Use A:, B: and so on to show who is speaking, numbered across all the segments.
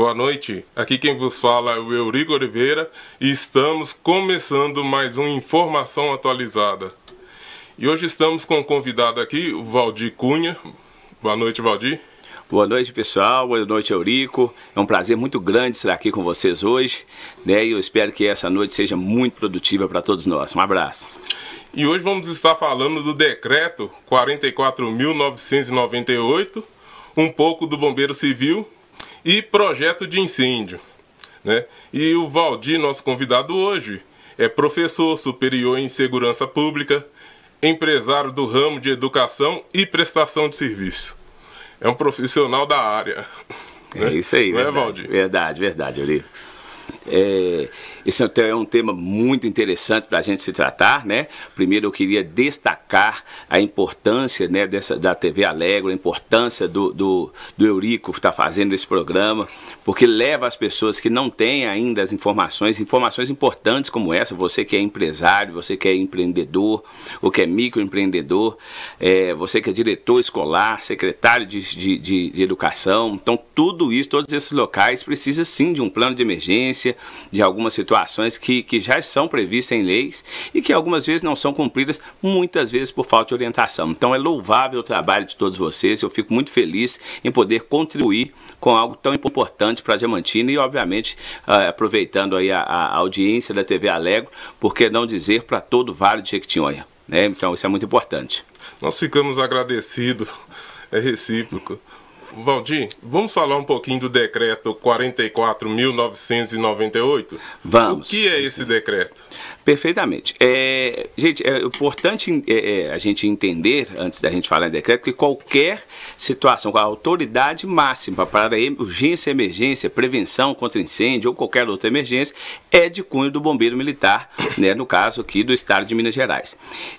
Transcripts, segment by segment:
A: Boa noite, aqui quem vos fala é o Eurico Oliveira e estamos começando mais uma informação atualizada. E hoje estamos com um convidado aqui, o Valdir Cunha. Boa noite, Valdir.
B: Boa noite, pessoal. Boa noite, Eurico. É um prazer muito grande estar aqui com vocês hoje, né? E eu espero que essa noite seja muito produtiva para todos nós. Um abraço.
A: E hoje vamos estar falando do decreto 44.998, um pouco do Bombeiro Civil e projeto de incêndio. Né? E o Valdir, nosso convidado hoje, é professor superior em segurança pública, empresário do ramo de educação e prestação de serviço. É um profissional da área.
B: É né? isso aí, Não verdade, é, Valdir? Verdade, verdade, Eurico. É, esse é um tema muito interessante para a gente se tratar, né? Primeiro eu queria destacar a importância né, dessa, da TV Alegre, a importância do, do, do Eurico estar tá fazendo esse programa, porque leva as pessoas que não têm ainda as informações, informações importantes como essa, você que é empresário, você que é empreendedor, ou que é microempreendedor, é, você que é diretor escolar, secretário de, de, de, de educação, então tudo isso, todos esses locais precisa sim de um plano de emergência, de alguma situação situações que, que já são previstas em leis e que algumas vezes não são cumpridas, muitas vezes por falta de orientação. Então é louvável o trabalho de todos vocês, eu fico muito feliz em poder contribuir com algo tão importante para a Diamantina e, obviamente, uh, aproveitando aí a, a, audiência da TV Alegro, por que não dizer para todo o Vale de Jequitinhonha. Né? Então isso é muito importante.
A: Nós ficamos agradecidos, é recíproco. Valdir, vamos falar um pouquinho do decreto 44.998?
B: Vamos.
A: O que é esse decreto?
B: Perfeitamente. É, gente, é importante é, é, a gente entender, antes da gente falar em decreto, que qualquer situação com a autoridade máxima para urgência, emergência, prevenção contra incêndio ou qualquer outra emergência é de cunho do bombeiro militar, né, no caso aqui do estado de Minas Gerais.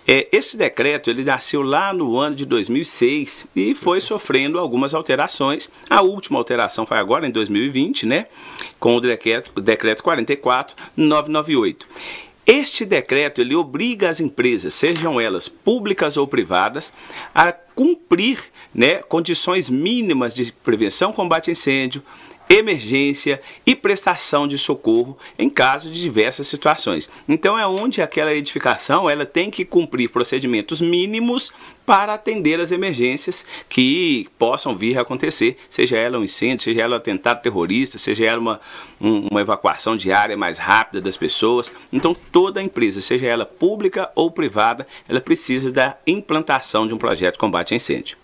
B: É, esse decreto ele nasceu lá no ano de 2006 e foi sofrendo algumas alterações. A última alteração foi agora em 2020, né, com o decreto, decreto 44998. Este decreto ele obriga as empresas, sejam elas públicas ou privadas, a cumprir né, condições mínimas de prevenção, combate a incêndio, emergência e prestação de socorro em caso de diversas situações. Então é onde aquela edificação ela tem que cumprir procedimentos mínimos para atender as emergências que possam vir a acontecer, seja ela um incêndio, seja ela um atentado terrorista, seja ela uma, um, uma evacuação diária mais rápida das pessoas. Então toda empresa, seja ela pública ou privada, ela precisa da implantação de um projeto de combate a incêndio.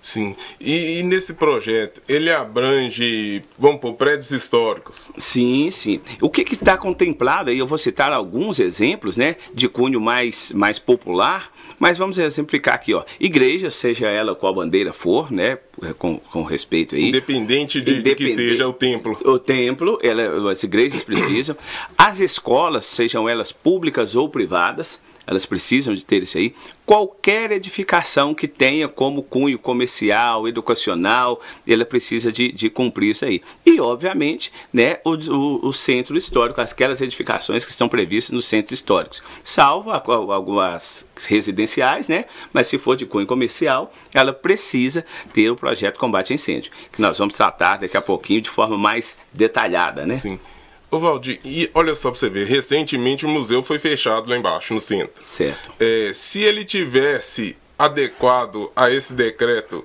A: Sim. E, e, nesse projeto, ele abrange, vamos por prédios históricos?
B: Sim, sim. O que está contemplado, aí eu vou citar alguns exemplos, né, de cunho mais, mais popular, mas vamos exemplificar aqui, ó. Igreja, seja ela qual bandeira for, né, com, com respeito aí.
A: Independente de, de que seja o templo.
B: O templo, ela, as igrejas precisam. As escolas, sejam elas públicas ou privadas, elas precisam de ter isso aí. Qualquer edificação que tenha como cunho comercial, educacional, ela precisa de, de cumprir isso aí. E, obviamente, né, o, o, o, centro histórico, aquelas edificações que estão previstas nos centros históricos, salvo algumas residenciais, né, mas se for de cunho comercial, ela precisa ter o projeto combate a incêndio, que nós vamos tratar daqui a pouquinho de forma mais detalhada, né?
A: Sim. Ô Valdir, e olha só pra você ver, recentemente o museu foi fechado lá embaixo, no centro.
B: Certo.
A: É, se ele tivesse adequado a esse decreto,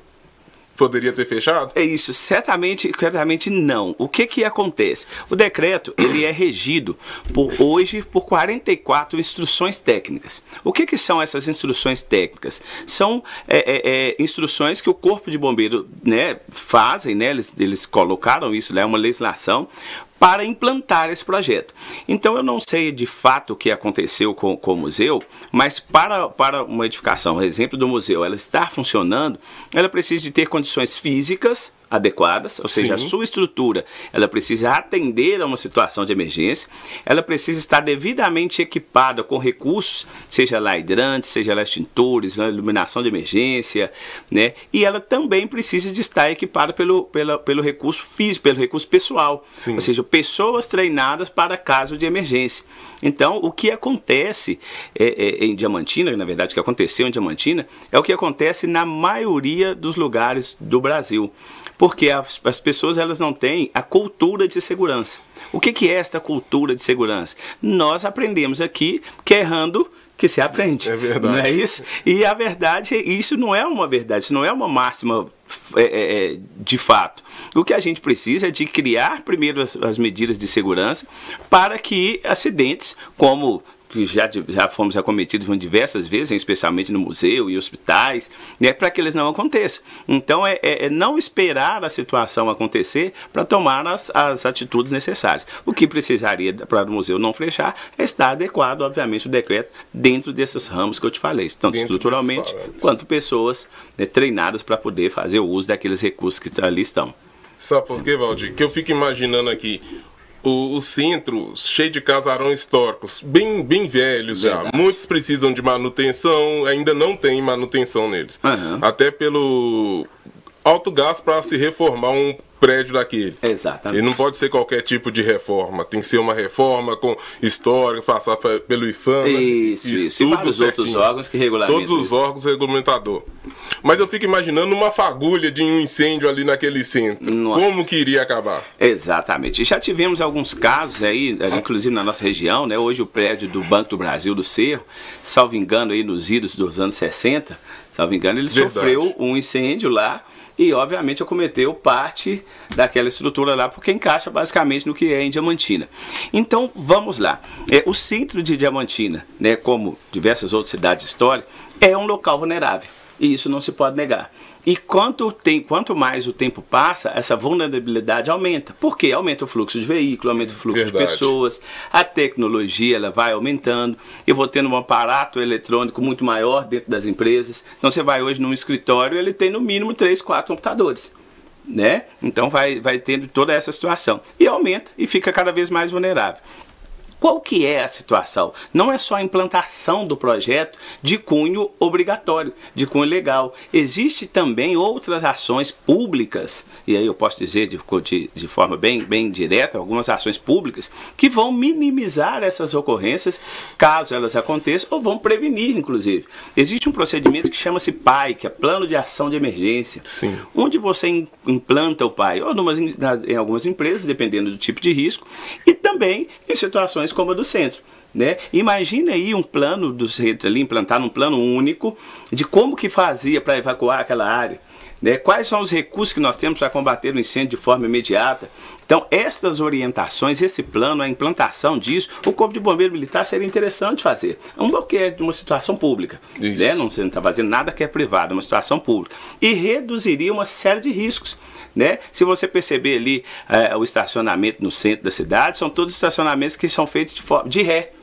A: poderia ter fechado?
B: É isso, certamente, certamente não. O que que acontece? O decreto, ele é regido por hoje por 44 instruções técnicas. O que que são essas instruções técnicas? São é, é, é, instruções que o Corpo de Bombeiro né, fazem, né, eles, eles colocaram isso, é né, uma legislação para implantar esse projeto. Então eu não sei de fato o que aconteceu com, com o museu, mas para, para uma edificação, exemplo, do museu, ela estar funcionando, ela precisa de ter condições físicas adequadas, ou seja, Sim. a sua estrutura, ela precisa atender a uma situação de emergência, ela precisa estar devidamente equipada com recursos, seja lá hidrantes, seja lá extintores, iluminação de emergência, né? E ela também precisa de estar equipada pelo, pelo, pelo recurso físico, pelo recurso pessoal, Sim. ou seja, pessoas treinadas para caso de emergência. Então, o que acontece é, é, em Diamantina, na verdade, o que aconteceu em Diamantina, é o que acontece na maioria dos lugares do Brasil. Porque as, as pessoas elas não têm a cultura de segurança. O que, que é esta cultura de segurança? Nós aprendemos aqui que errando que se aprende.
A: É verdade.
B: Não é isso? E a verdade, isso não é uma verdade, isso não é uma máxima é, é, é, de fato. O que a gente precisa é de criar primeiro as, as medidas de segurança para que acidentes como que já, já fomos acometidos diversas vezes, especialmente no museu e hospitais, né, para que eles não aconteçam. Então, é, é, é não esperar a situação acontecer para tomar as, as atitudes necessárias. O que precisaria para o museu não fechar é estar adequado, obviamente, o decreto dentro desses ramos que eu te falei, tanto dentro estruturalmente quanto pessoas né, treinadas para poder fazer o uso daqueles recursos que ali estão.
A: Sabe por quê, Valdir? Que eu fico imaginando aqui o, o, centro cheio de casarões históricos, bem, bem velhos Verdade. já. Muitos precisam de manutenção, ainda não tem manutenção neles. Uhum. Até pelo alto gasto para se reformar um prédio daquele.
B: Exatamente.
A: E não pode ser qualquer tipo de reforma. Tem que ser uma reforma com história, passar pelo IFAM.
B: Isso, isso. E os outros órgãos que regulamentam.
A: Todos os órgãos regulamentador. Mas eu fico imaginando uma fagulha de um incêndio ali naquele centro. Nossa. Como que iria acabar?
B: Exatamente. Já tivemos alguns casos aí, inclusive na nossa região, né? Hoje o prédio do Banco do Brasil do Cerro, salvo engano aí nos idos dos anos 60, salvo engano, ele Verdade. sofreu um incêndio lá e obviamente acometeu parte daquela estrutura lá, porque encaixa basicamente no que é em Diamantina. Então vamos lá. É, o centro de Diamantina, né, como diversas outras cidades históricas, é um local vulnerável. E isso não se pode negar. E quanto, tem, quanto mais o tempo passa, essa vulnerabilidade aumenta. Por quê? Aumenta o fluxo de veículo, aumenta o fluxo Verdade. de pessoas, a tecnologia ela vai aumentando. Eu vou tendo um aparato eletrônico muito maior dentro das empresas. Então você vai hoje num escritório, ele tem no mínimo 3, 4 computadores. Né? Então vai, vai tendo toda essa situação. E aumenta e fica cada vez mais vulnerável. Qual que é a situação? Não é só a implantação do projeto de cunho obrigatório, de cunho legal. Existe também outras ações públicas, e aí eu posso dizer de, de, de forma bem, bem direta, algumas ações públicas que vão minimizar essas ocorrências, caso elas aconteçam, ou vão prevenir, inclusive. Existe um procedimento que chama-se PAI, que é Plano de Ação de Emergência,
A: Sim.
B: onde você implanta o PAI, ou numas, em algumas empresas, dependendo do tipo de risco, e também em situações como a do centro. Né? Imagine aí um plano do centro ali, implantar um plano único de como que fazia para evacuar aquela área. Né? Quais são os recursos que nós temos para combater o incêndio de forma imediata? Então, estas orientações, esse plano, a implantação disso, o Corpo de Bombeiro Militar seria interessante fazer. Um bloqueio de uma situação pública. Né? Não está fazendo nada que é privado, é uma situação pública. E reduziria uma série de riscos. Né? Se você perceber ali é, o estacionamento no centro da cidade, são todos estacionamentos que são feitos de, de ré.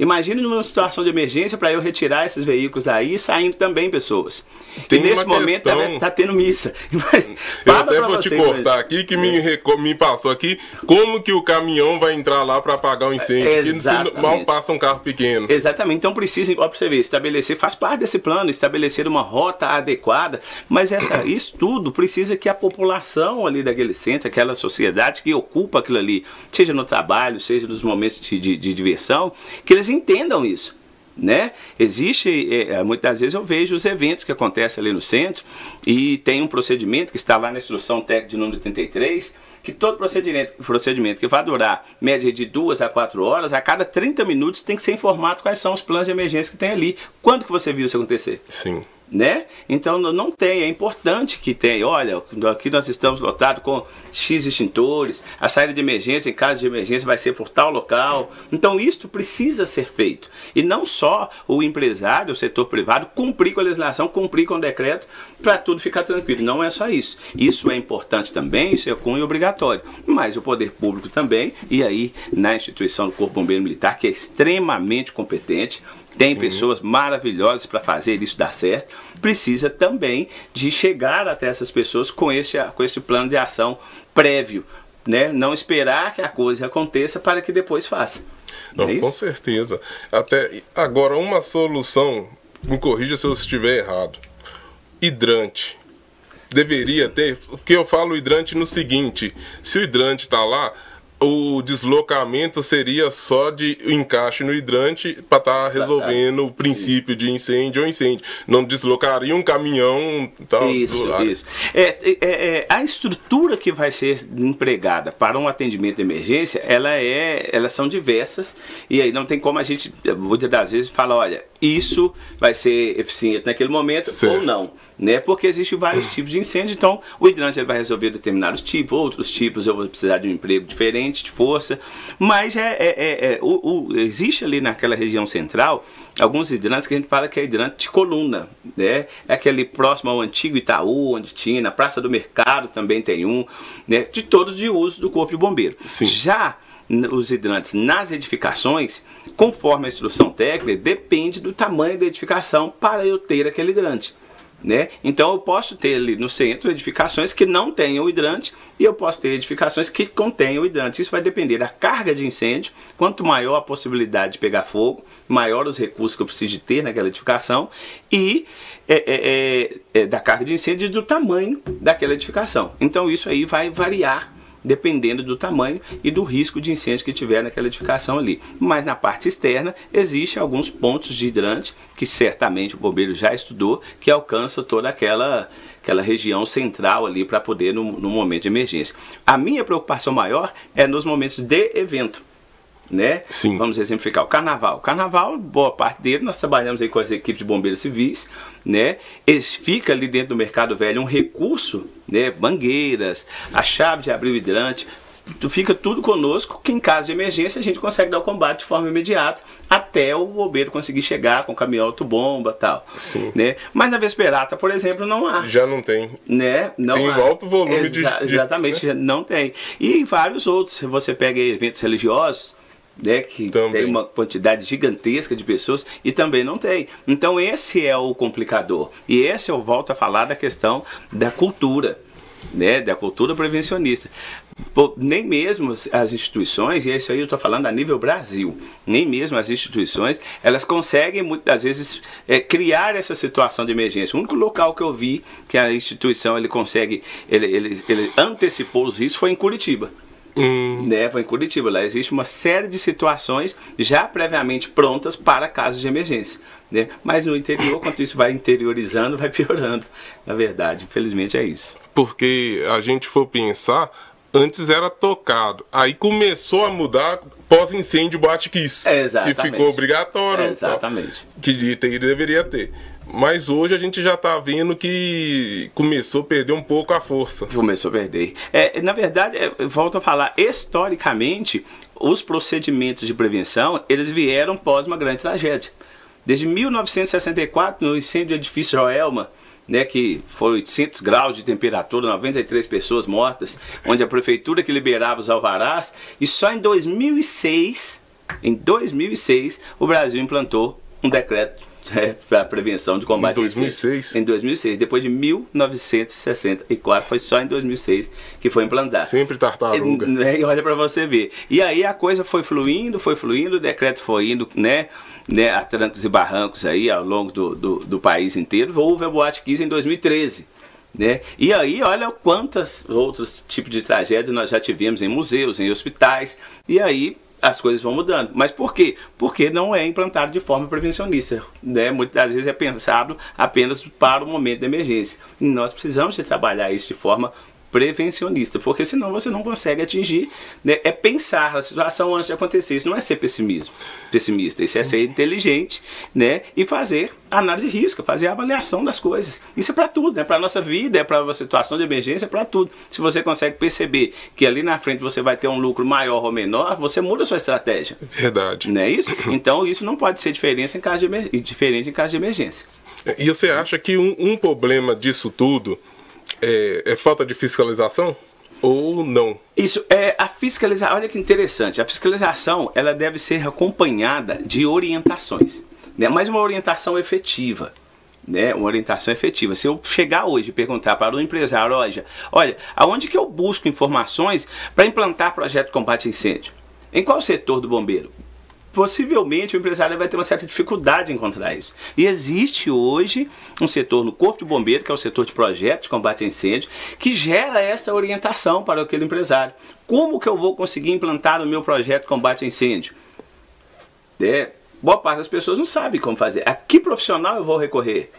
B: Imagine numa situação de emergência para eu retirar esses veículos daí e saindo também pessoas. Tem e nesse momento está tá, tá tendo missa.
A: eu até vou te cortar mas... aqui que me, me passou aqui como que o caminhão vai entrar lá para apagar o incêndio. Porque mal passa um carro pequeno.
B: Exatamente. Então precisa, ó, pra você ver, estabelecer, faz parte desse plano, estabelecer uma rota adequada, mas essa, isso tudo precisa que a população ali daquele centro, aquela sociedade que ocupa aquilo ali, seja no trabalho, seja nos momentos de, de, de diversão, que eles entendam isso. Né? Existe, é, é, muitas vezes eu vejo os eventos que acontecem ali no centro e tem um procedimento que está lá na instrução técnica de número 33, que todo procedimento, procedimento que vai durar média de duas a quatro horas, a cada 30 minutos tem que ser informado quais são os planos de emergência que tem ali. Quando que você viu isso acontecer?
A: Sim
B: né? Então não tem, é importante que tenha. Olha, aqui nós estamos lotados com X extintores, a saída de emergência em caso de emergência vai ser por tal local. Então isto precisa ser feito. E não só o empresário, o setor privado, cumprir com a legislação, cumprir com o decreto, para tudo ficar tranquilo. Não é só isso. Isso é importante também, isso é cunho obrigatório. Mas o poder público também, e aí na instituição do Corpo Bombeiro Militar, que é extremamente competente, tem Sim. pessoas maravilhosas para fazer isso dar certo. Precisa também de chegar até essas pessoas com esse, com esse plano de ação prévio. Né? Não esperar que a coisa aconteça para que depois faça.
A: Não, é com certeza. Até agora, uma solução, me corrija se eu estiver errado. Hidrante. Deveria ter. O que eu falo hidrante no seguinte: se o hidrante está lá, o deslocamento seria só de encaixe no hidrante para estar tá resolvendo o princípio de incêndio ou incêndio. Não deslocaria um caminhão tal.
B: Isso, isso. É, é, é, a estrutura que vai ser empregada para um atendimento de emergência, ela é, elas são diversas e aí não tem como a gente muitas das vezes falar, olha, isso vai ser eficiente naquele momento certo. ou não né? Porque existem vários tipos de incêndio, então o hidrante ele vai resolver determinados tipos, outros tipos eu vou precisar de um emprego diferente, de força, mas é, é, é, é o, o, existe ali naquela região central alguns hidrantes que a gente fala que é hidrante de coluna, né? É aquele próximo ao antigo Itaú, onde tinha, na Praça do Mercado também tem um, né? De todos de uso do Corpo de Bombeiro.
A: Sim.
B: Já os hidrantes nas edificações, conforme a instrução técnica, depende do tamanho da edificação para eu ter aquele hidrante. Né? Então eu posso ter ali no centro edificações que não tenham hidrante e eu posso ter edificações que contenham hidrante. Isso vai depender da carga de incêndio. Quanto maior a possibilidade de pegar fogo, maior os recursos que eu preciso de ter naquela edificação e é, é, é, é da carga de incêndio e do tamanho daquela edificação. Então isso aí vai variar dependendo do tamanho e do risco de incêndio que tiver naquela edificação ali. Mas na parte externa, existe alguns pontos de hidrante que certamente o bombeiro já estudou, que alcançam toda aquela aquela região central ali para poder no, no momento de emergência. A minha preocupação maior é nos momentos de evento né?
A: Sim.
B: Vamos exemplificar o carnaval. O carnaval, boa parte dele, nós trabalhamos aí com as equipes de bombeiros civis, né? Eles fica ali dentro do mercado velho um recurso, né? Mangueiras, a chave de abrir o hidrante, tu fica tudo conosco, que em caso de emergência a gente consegue dar o combate de forma imediata, até o bombeiro conseguir chegar com o caminhão autobomba tal.
A: Sim.
B: Né? Mas na Vesperata, por exemplo, não há.
A: Já não tem.
B: Né? Não
A: tem
B: há.
A: alto volume Exa
B: de. Exatamente, né? não tem. E vários outros, você pega eventos religiosos, né, que também. tem uma quantidade gigantesca de pessoas e também não tem. Então esse é o complicador. E esse eu volto a falar da questão da cultura, né, da cultura prevencionista. Pô, nem mesmo as instituições, e isso aí eu estou falando a nível Brasil, nem mesmo as instituições, elas conseguem muitas vezes é, criar essa situação de emergência. O único local que eu vi que a instituição ele consegue, ele, ele, ele antecipou os riscos foi em Curitiba.
A: Hum.
B: Né, foi em Curitiba. Lá existe uma série de situações já previamente prontas para casos de emergência. Né? Mas no interior, quanto isso vai interiorizando, vai piorando. Na verdade, infelizmente é isso.
A: Porque a gente for pensar, antes era tocado. Aí começou a mudar pós-incêndio bate-quis.
B: Exatamente.
A: Que ficou obrigatório.
B: Exatamente.
A: Tal, que deveria ter. Mas hoje a gente já está vendo que começou a perder um pouco a força.
B: Começou a perder. É, na verdade, é, volto a falar, historicamente, os procedimentos de prevenção, eles vieram pós uma grande tragédia. Desde 1964, no incêndio do edifício Joelma, né, que foi 800 graus de temperatura, 93 pessoas mortas, onde a prefeitura que liberava os alvarás, e só em 2006, em 2006, o Brasil implantou um decreto é, para prevenção de combate
A: em 2006
B: em 2006 depois de 1964 foi só em 2006 que foi implantado
A: sempre tartaruga.
B: E, né, e olha para você ver. E aí a coisa foi fluindo foi fluindo o decreto foi indo né né a trancos e barrancos aí ao longo do, do, do país inteiro. Houve a boate 15 em 2013 né? E aí, olha quantos outros tipos de tragédias nós já tivemos em museus, em hospitais. E aí, as coisas vão mudando. Mas por quê? Porque não é implantado de forma prevencionista. Né? Muitas vezes é pensado apenas para o momento de emergência. E nós precisamos de trabalhar isso de forma prevencionista, porque senão você não consegue atingir, né? é pensar a situação antes de acontecer, isso não é ser pessimismo, pessimista, isso é ser inteligente, né, e fazer análise de risco, fazer a avaliação das coisas. Isso é para tudo, né? Para nossa vida, é para uma situação de emergência, é para tudo. Se você consegue perceber que ali na frente você vai ter um lucro maior ou menor, você muda a sua estratégia.
A: Verdade.
B: Não é isso? Então isso não pode ser diferença em caso de diferente em caso de emergência.
A: E você acha que um, um problema disso tudo é, é falta de fiscalização? ou não?
B: Isso é a fiscalização. Olha que interessante. A fiscalização ela deve ser acompanhada de orientações, né? Mas uma orientação efetiva. Né, uma orientação efetiva. Se eu chegar hoje e perguntar para o empresário, olha, olha, aonde que eu busco informações para implantar projeto de combate a incêndio? Em qual setor do bombeiro? Possivelmente o empresário vai ter uma certa dificuldade em encontrar isso. E existe hoje um setor no Corpo de Bombeiro, que é o setor de projetos de combate a incêndio, que gera essa orientação para aquele empresário. Como que eu vou conseguir implantar o meu projeto de combate a incêndio? É, boa parte das pessoas não sabe como fazer. A que profissional eu vou recorrer?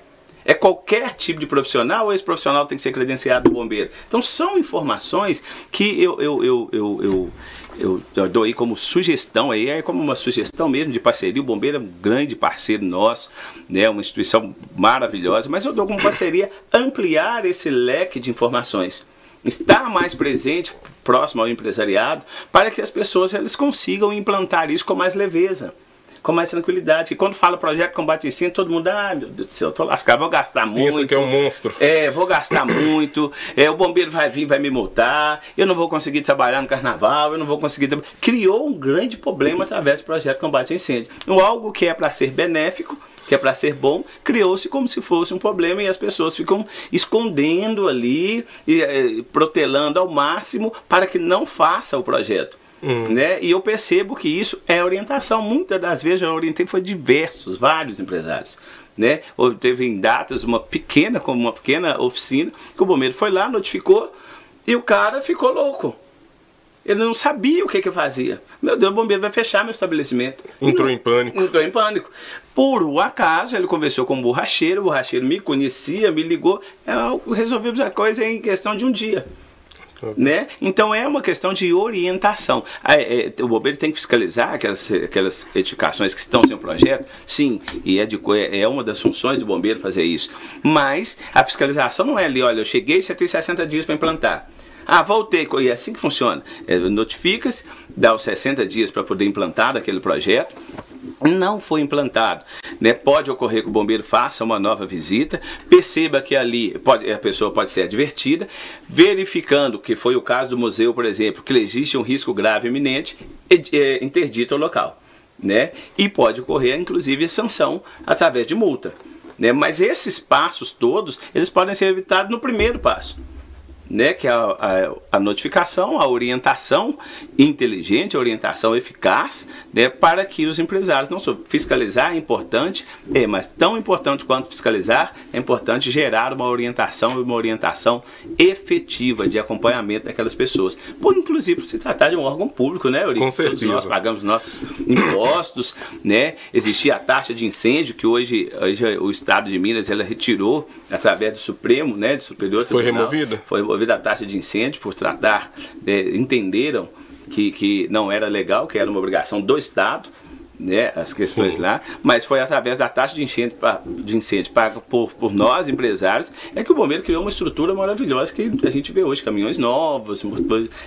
B: É qualquer tipo de profissional ou esse profissional tem que ser credenciado do bombeiro? Então são informações que eu, eu, eu, eu, eu eu, dou aí como sugestão, aí é como uma sugestão mesmo de parceria. O Bombeiro é um grande parceiro nosso, né, uma instituição maravilhosa, mas eu dou como parceria ampliar esse leque de informações. Estar mais presente, próximo ao empresariado, para que as pessoas elas consigam implantar isso com mais leveza com mais tranquilidade. E quando fala projeto combate incêndio, todo mundo, ah, meu Deus do céu, eu tô lascado, vou gastar muito. Pensa
A: que é um monstro.
B: É, vou gastar muito, é, o bombeiro vai vir, vai me multar, eu não vou conseguir trabalhar no carnaval, eu não vou conseguir. Criou um grande problema através do projeto combate incêndio. Então, algo que é para ser benéfico, que é para ser bom, criou-se como se fosse um problema e as pessoas ficam escondendo ali e é, protelando ao máximo para que não faça o projeto. Hum. Né? E eu percebo que isso é orientação. Muitas das vezes eu orientei foi diversos, vários empresários. Né? Ou teve em datas uma pequena, como uma pequena oficina, que o bombeiro foi lá, notificou, e o cara ficou louco. Ele não sabia o que que fazia. Meu Deus, o bombeiro vai fechar meu estabelecimento.
A: Entrou não, em pânico.
B: Entrou em pânico. Por um acaso, ele conversou com o borracheiro, o borracheiro me conhecia, me ligou. Resolvemos a coisa em questão de um dia. Né? Então é uma questão de orientação. É, é, o bombeiro tem que fiscalizar aquelas, aquelas edificações que estão sem projeto, sim, e é, de, é uma das funções do bombeiro fazer isso. Mas a fiscalização não é ali, olha, eu cheguei, você tem 60 dias para implantar. Ah, voltei, e é assim que funciona. É, Notifica-se, dá os 60 dias para poder implantar aquele projeto não foi implantado. Né? Pode ocorrer que o bombeiro faça uma nova visita, perceba que ali pode, a pessoa pode ser advertida, verificando, que foi o caso do museu, por exemplo, que existe um risco grave iminente, é, interdita o local. Né? E pode ocorrer, inclusive, sanção através de multa. Né? Mas esses passos todos, eles podem ser evitados no primeiro passo né, que é a, a, a, notificação, a orientação inteligente, a orientação eficaz, né, para que os empresários não só fiscalizar é importante, é, mas tão importante quanto fiscalizar é importante gerar uma orientação e uma orientação efetiva de acompanhamento daquelas pessoas. Por inclusive se tratar de um órgão público, né, Eurico?
A: Com certeza.
B: Todos nós pagamos nossos impostos, né? Existia a taxa de incêndio que hoje, hoje o Estado de Minas ela retirou através do Supremo, né, do Superior
A: Foi removida?
B: Foi removida removida a taxa de incêndio por tratar, é, entenderam que, que não era legal, que era uma obrigação do Estado, né, as questões Sim. lá, mas foi através da taxa de incêndio, de incêndio paga por, por nós, empresários, é que o bombeiro criou uma estrutura maravilhosa que a gente vê hoje, caminhões novos,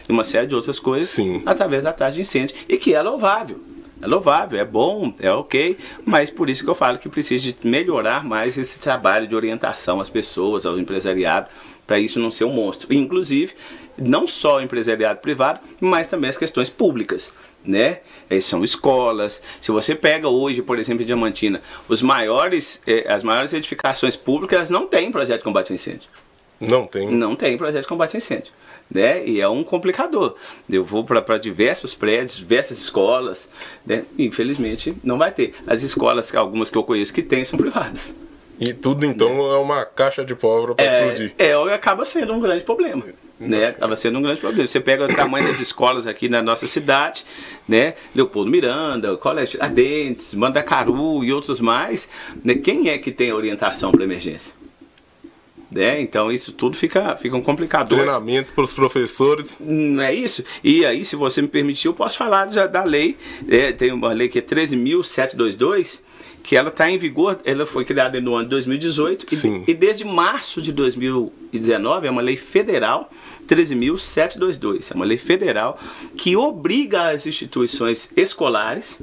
B: uma série de outras coisas,
A: Sim.
B: através da taxa de incêndio, e que é louvável. É louvável, é bom, é ok, mas por isso que eu falo que precisa de melhorar mais esse trabalho de orientação às pessoas, ao empresariado, para isso não ser um monstro. Inclusive, não só o empresariado privado, mas também as questões públicas. Né? É, são escolas. Se você pega hoje, por exemplo, em Diamantina, os maiores, eh, as maiores edificações públicas não têm projeto de combate a incêndio.
A: Não tem.
B: Não tem projeto de combate a incêndio. Né? E é um complicador. Eu vou para diversos prédios, diversas escolas, né? infelizmente não vai ter. As escolas, algumas que eu conheço que tem, são privadas.
A: E tudo então é uma caixa de pólvora para é, explodir.
B: É, acaba sendo um grande problema. Né? Acaba sendo um grande problema. Você pega o tamanho das escolas aqui na nossa cidade, né? Leopoldo Miranda, Colégio Adentes, Mandacaru e outros mais. Né? Quem é que tem orientação para emergência? Né? Então isso tudo fica, fica um complicador.
A: Treinamento para os professores.
B: Não é isso? E aí, se você me permitir, eu posso falar já da lei. É, tem uma lei que é 13.722 que ela está em vigor, ela foi criada no ano de 2018 e, e, desde março de 2019 é uma lei federal 13.722, é uma lei federal que obriga as instituições escolares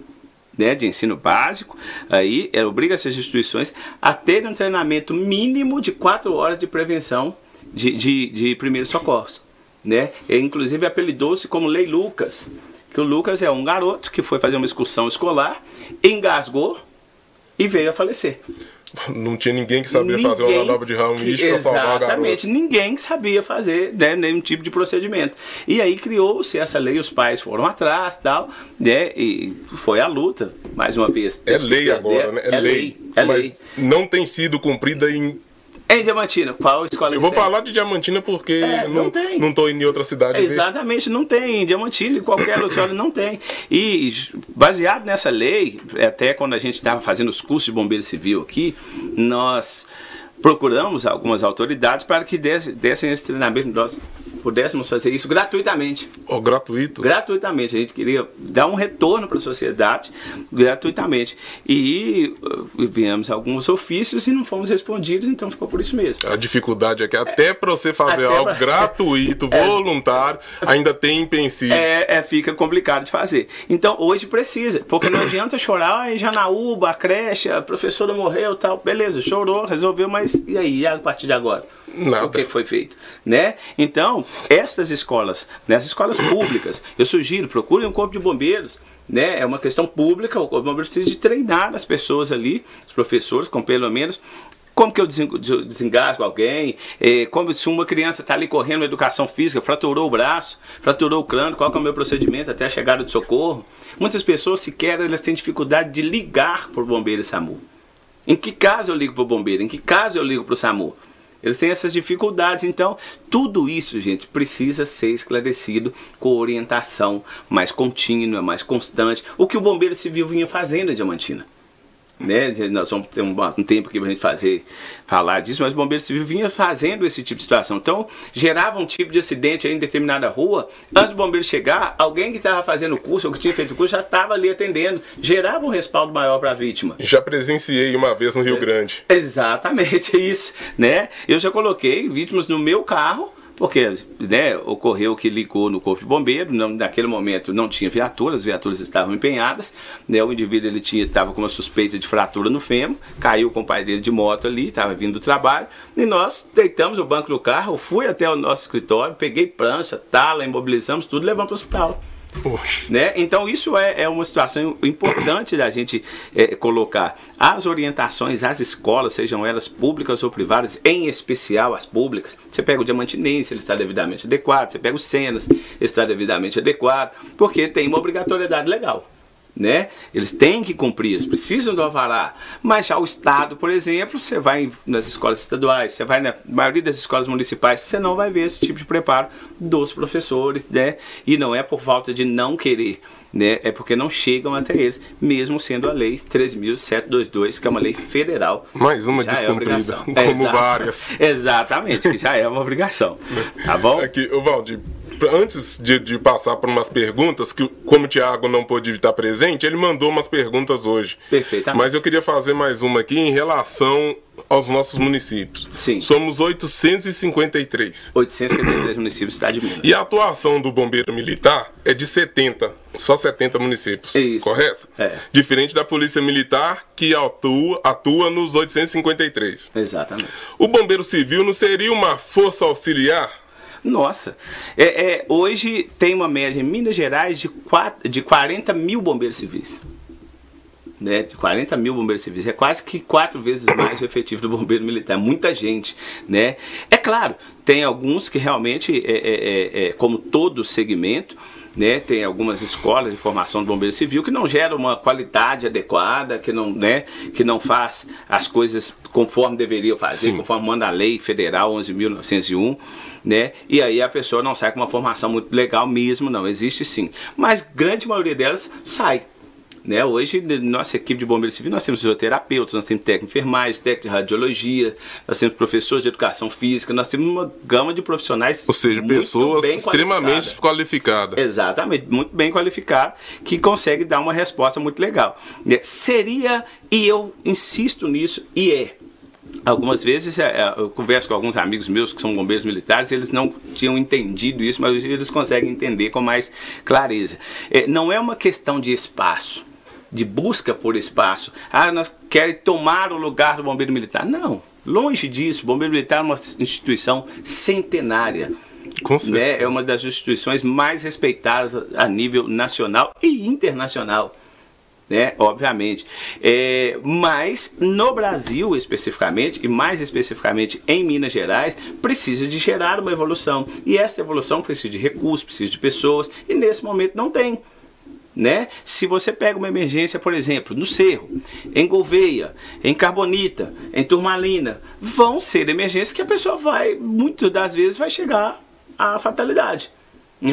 B: né, de ensino básico, aí é, obriga essas instituições a terem um treinamento mínimo de 4 horas de prevenção de, de, de primeiros socorros. Né? E, inclusive apelidou-se como Lei Lucas, que o Lucas é um garoto que foi fazer uma excursão escolar, engasgou, e veio a falecer.
A: não tinha ninguém que sabia ninguém, fazer uma manobra de ramo
B: para salvar a Exatamente, ninguém ninguém fazer né, nenhum tipo de procedimento. E aí criou-se essa lei, os pais foram atrás tal, né, e foi a luta, mais uma vez.
A: É lei agora, né? É, é lei. lei. É mas lei. não tem sido cumprida em
B: em Diamantina, qual escola
A: Eu vou falar de Diamantina porque é, não, não, tem. não tô em outra cidade.
B: Exatamente, ver. não tem. Em Diamantina e qualquer outra não tem. E baseado nessa lei, até quando a gente estava fazendo os cursos de bombeiro civil aqui, nós procuramos algumas autoridades para que dessem esse treinamento. Nós pudéssemos fazer isso gratuitamente.
A: Oh, gratuito?
B: Gratuitamente. A gente queria dar um retorno para a sociedade gratuitamente. E uh, viemos alguns ofícios e não fomos respondidos, então ficou por isso mesmo.
A: A dificuldade é que até para você fazer algo pra... gratuito, é. voluntário, é, ainda tem empecilho.
B: É, é, fica complicado de fazer. Então, hoje precisa, porque não adianta chorar, em Janaúba, a creche, a professora morreu tal. Beleza, chorou, resolveu, mas e aí, a partir de agora?
A: Nada.
B: O que foi feito, né? Então, essas escolas, nessas escolas públicas, eu sugiro, procurem um corpo de bombeiros, né? É uma questão pública, o corpo de bombeiros precisa de treinar as pessoas ali, os professores, com pelo menos como que eu desengasgo alguém? É, como se uma criança está ali correndo na educação física, fraturou o braço, fraturou o crânio, qual é o meu procedimento até a chegada de socorro? Muitas pessoas sequer elas têm dificuldade de ligar para o bombeiro SAMU. Em que caso eu ligo para o bombeiro? Em que caso eu ligo para o SAMU? Eles têm essas dificuldades, então tudo isso, gente, precisa ser esclarecido com orientação mais contínua, mais constante. O que o bombeiro civil vinha fazendo em Diamantina né? Nós vamos ter um, um tempo aqui para a gente fazer, falar disso, mas o Bombeiro Civil vinha fazendo esse tipo de situação. Então, gerava um tipo de acidente em determinada rua. Antes do bombeiro chegar, alguém que estava fazendo o curso ou que tinha feito o curso já estava ali atendendo. Gerava um respaldo maior para a vítima.
A: Já presenciei uma vez no Rio Grande.
B: Exatamente, é isso. Né? Eu já coloquei vítimas no meu carro porque né, ocorreu que ligou no corpo de bombeiro, não, naquele momento não tinha viaturas, as viaturas estavam empenhadas, né, o indivíduo ele tinha estava com uma suspeita de fratura no fêmur, caiu com o pai dele de moto ali, estava vindo do trabalho, e nós deitamos o banco do carro, fui até o nosso escritório, peguei prancha, tala, imobilizamos tudo, levamos para o hospital. Né? Então, isso é, é, uma situação importante da gente é, colocar as orientações às escolas, sejam elas públicas ou privadas, em especial as públicas. Você pega o Diamantinense, ele está devidamente adequado, você pega o Cenas, ele está devidamente adequado, porque tem uma obrigatoriedade legal né? Eles têm que cumprir, eles precisam do alvará. Mas já o Estado, por exemplo, você vai nas escolas estaduais, você vai na maioria das escolas municipais, você não vai ver esse tipo de preparo dos professores, né? E não é por falta de não querer, né? É porque não chegam até eles, mesmo sendo a lei 13.722, que é uma lei federal.
A: Mais uma é descumprida, é como várias.
B: Exatamente, já é uma obrigação. Tá bom?
A: Aqui, o Valdir, antes de, de, passar por umas perguntas, que como o Thiago não pôde estar presente, ele mandou umas perguntas hoje.
B: Perfeitamente.
A: Mas eu queria fazer mais uma aqui em relação aos nossos municípios.
B: Sim.
A: Somos 853.
B: 853 municípios da cidade de Minas.
A: E a atuação do bombeiro militar é de 70, só 70 municípios. Isso. Correto?
B: É.
A: Diferente da polícia militar que atua, atua nos 853.
B: Exatamente.
A: O bombeiro civil não seria uma força auxiliar?
B: Nossa, é, é, hoje tem uma média em Minas Gerais de, quatro, de 40 mil bombeiros civis. Né, de 40 mil bombeiros civis, é quase que quatro vezes mais o efetivo do bombeiro militar, muita gente, né? É claro, tem alguns que realmente, é, é, é, é como todo segmento, né, tem algumas escolas de formação do bombeiro civil que não geram uma qualidade adequada, que não, né, que não faz as coisas conforme deveria fazer, Sim. conforme manda a lei federal 11.901, né? E aí a pessoa não sai com uma formação muito legal mesmo, não, existe sim. Mas grande maioria delas sai né? Hoje, nossa equipe de bombeiros civil, nós temos fisioterapeutas, nós temos técnico de enfermagem, técnico de radiologia, nós temos professores de educação física, nós temos uma gama de profissionais.
A: Ou seja, pessoas extremamente qualificadas.
B: Exatamente, muito bem qualificadas, que conseguem dar uma resposta muito legal. Né? Seria, e eu insisto nisso, e é, algumas vezes é, é, eu converso com alguns amigos meus que são bombeiros militares, eles não tinham entendido isso, mas eles conseguem entender com mais clareza. É, não é uma questão de espaço de busca por espaço. Ah, nós queremos tomar o lugar do bombeiro militar. Não, longe disso. O bombeiro militar é uma instituição centenária. Né? É uma das instituições mais respeitadas a nível nacional e internacional. né? Obviamente. É, mas no Brasil especificamente, e mais especificamente em Minas Gerais, precisa de gerar uma evolução. E essa evolução precisa de recursos, precisa de pessoas, e nesse momento não tem. Né? Se você pega uma emergência, por exemplo, no Cerro, em Gouveia, em Carbonita, em Turmalina, vão ser emergências que a pessoa vai, muitas das vezes, vai chegar à fatalidade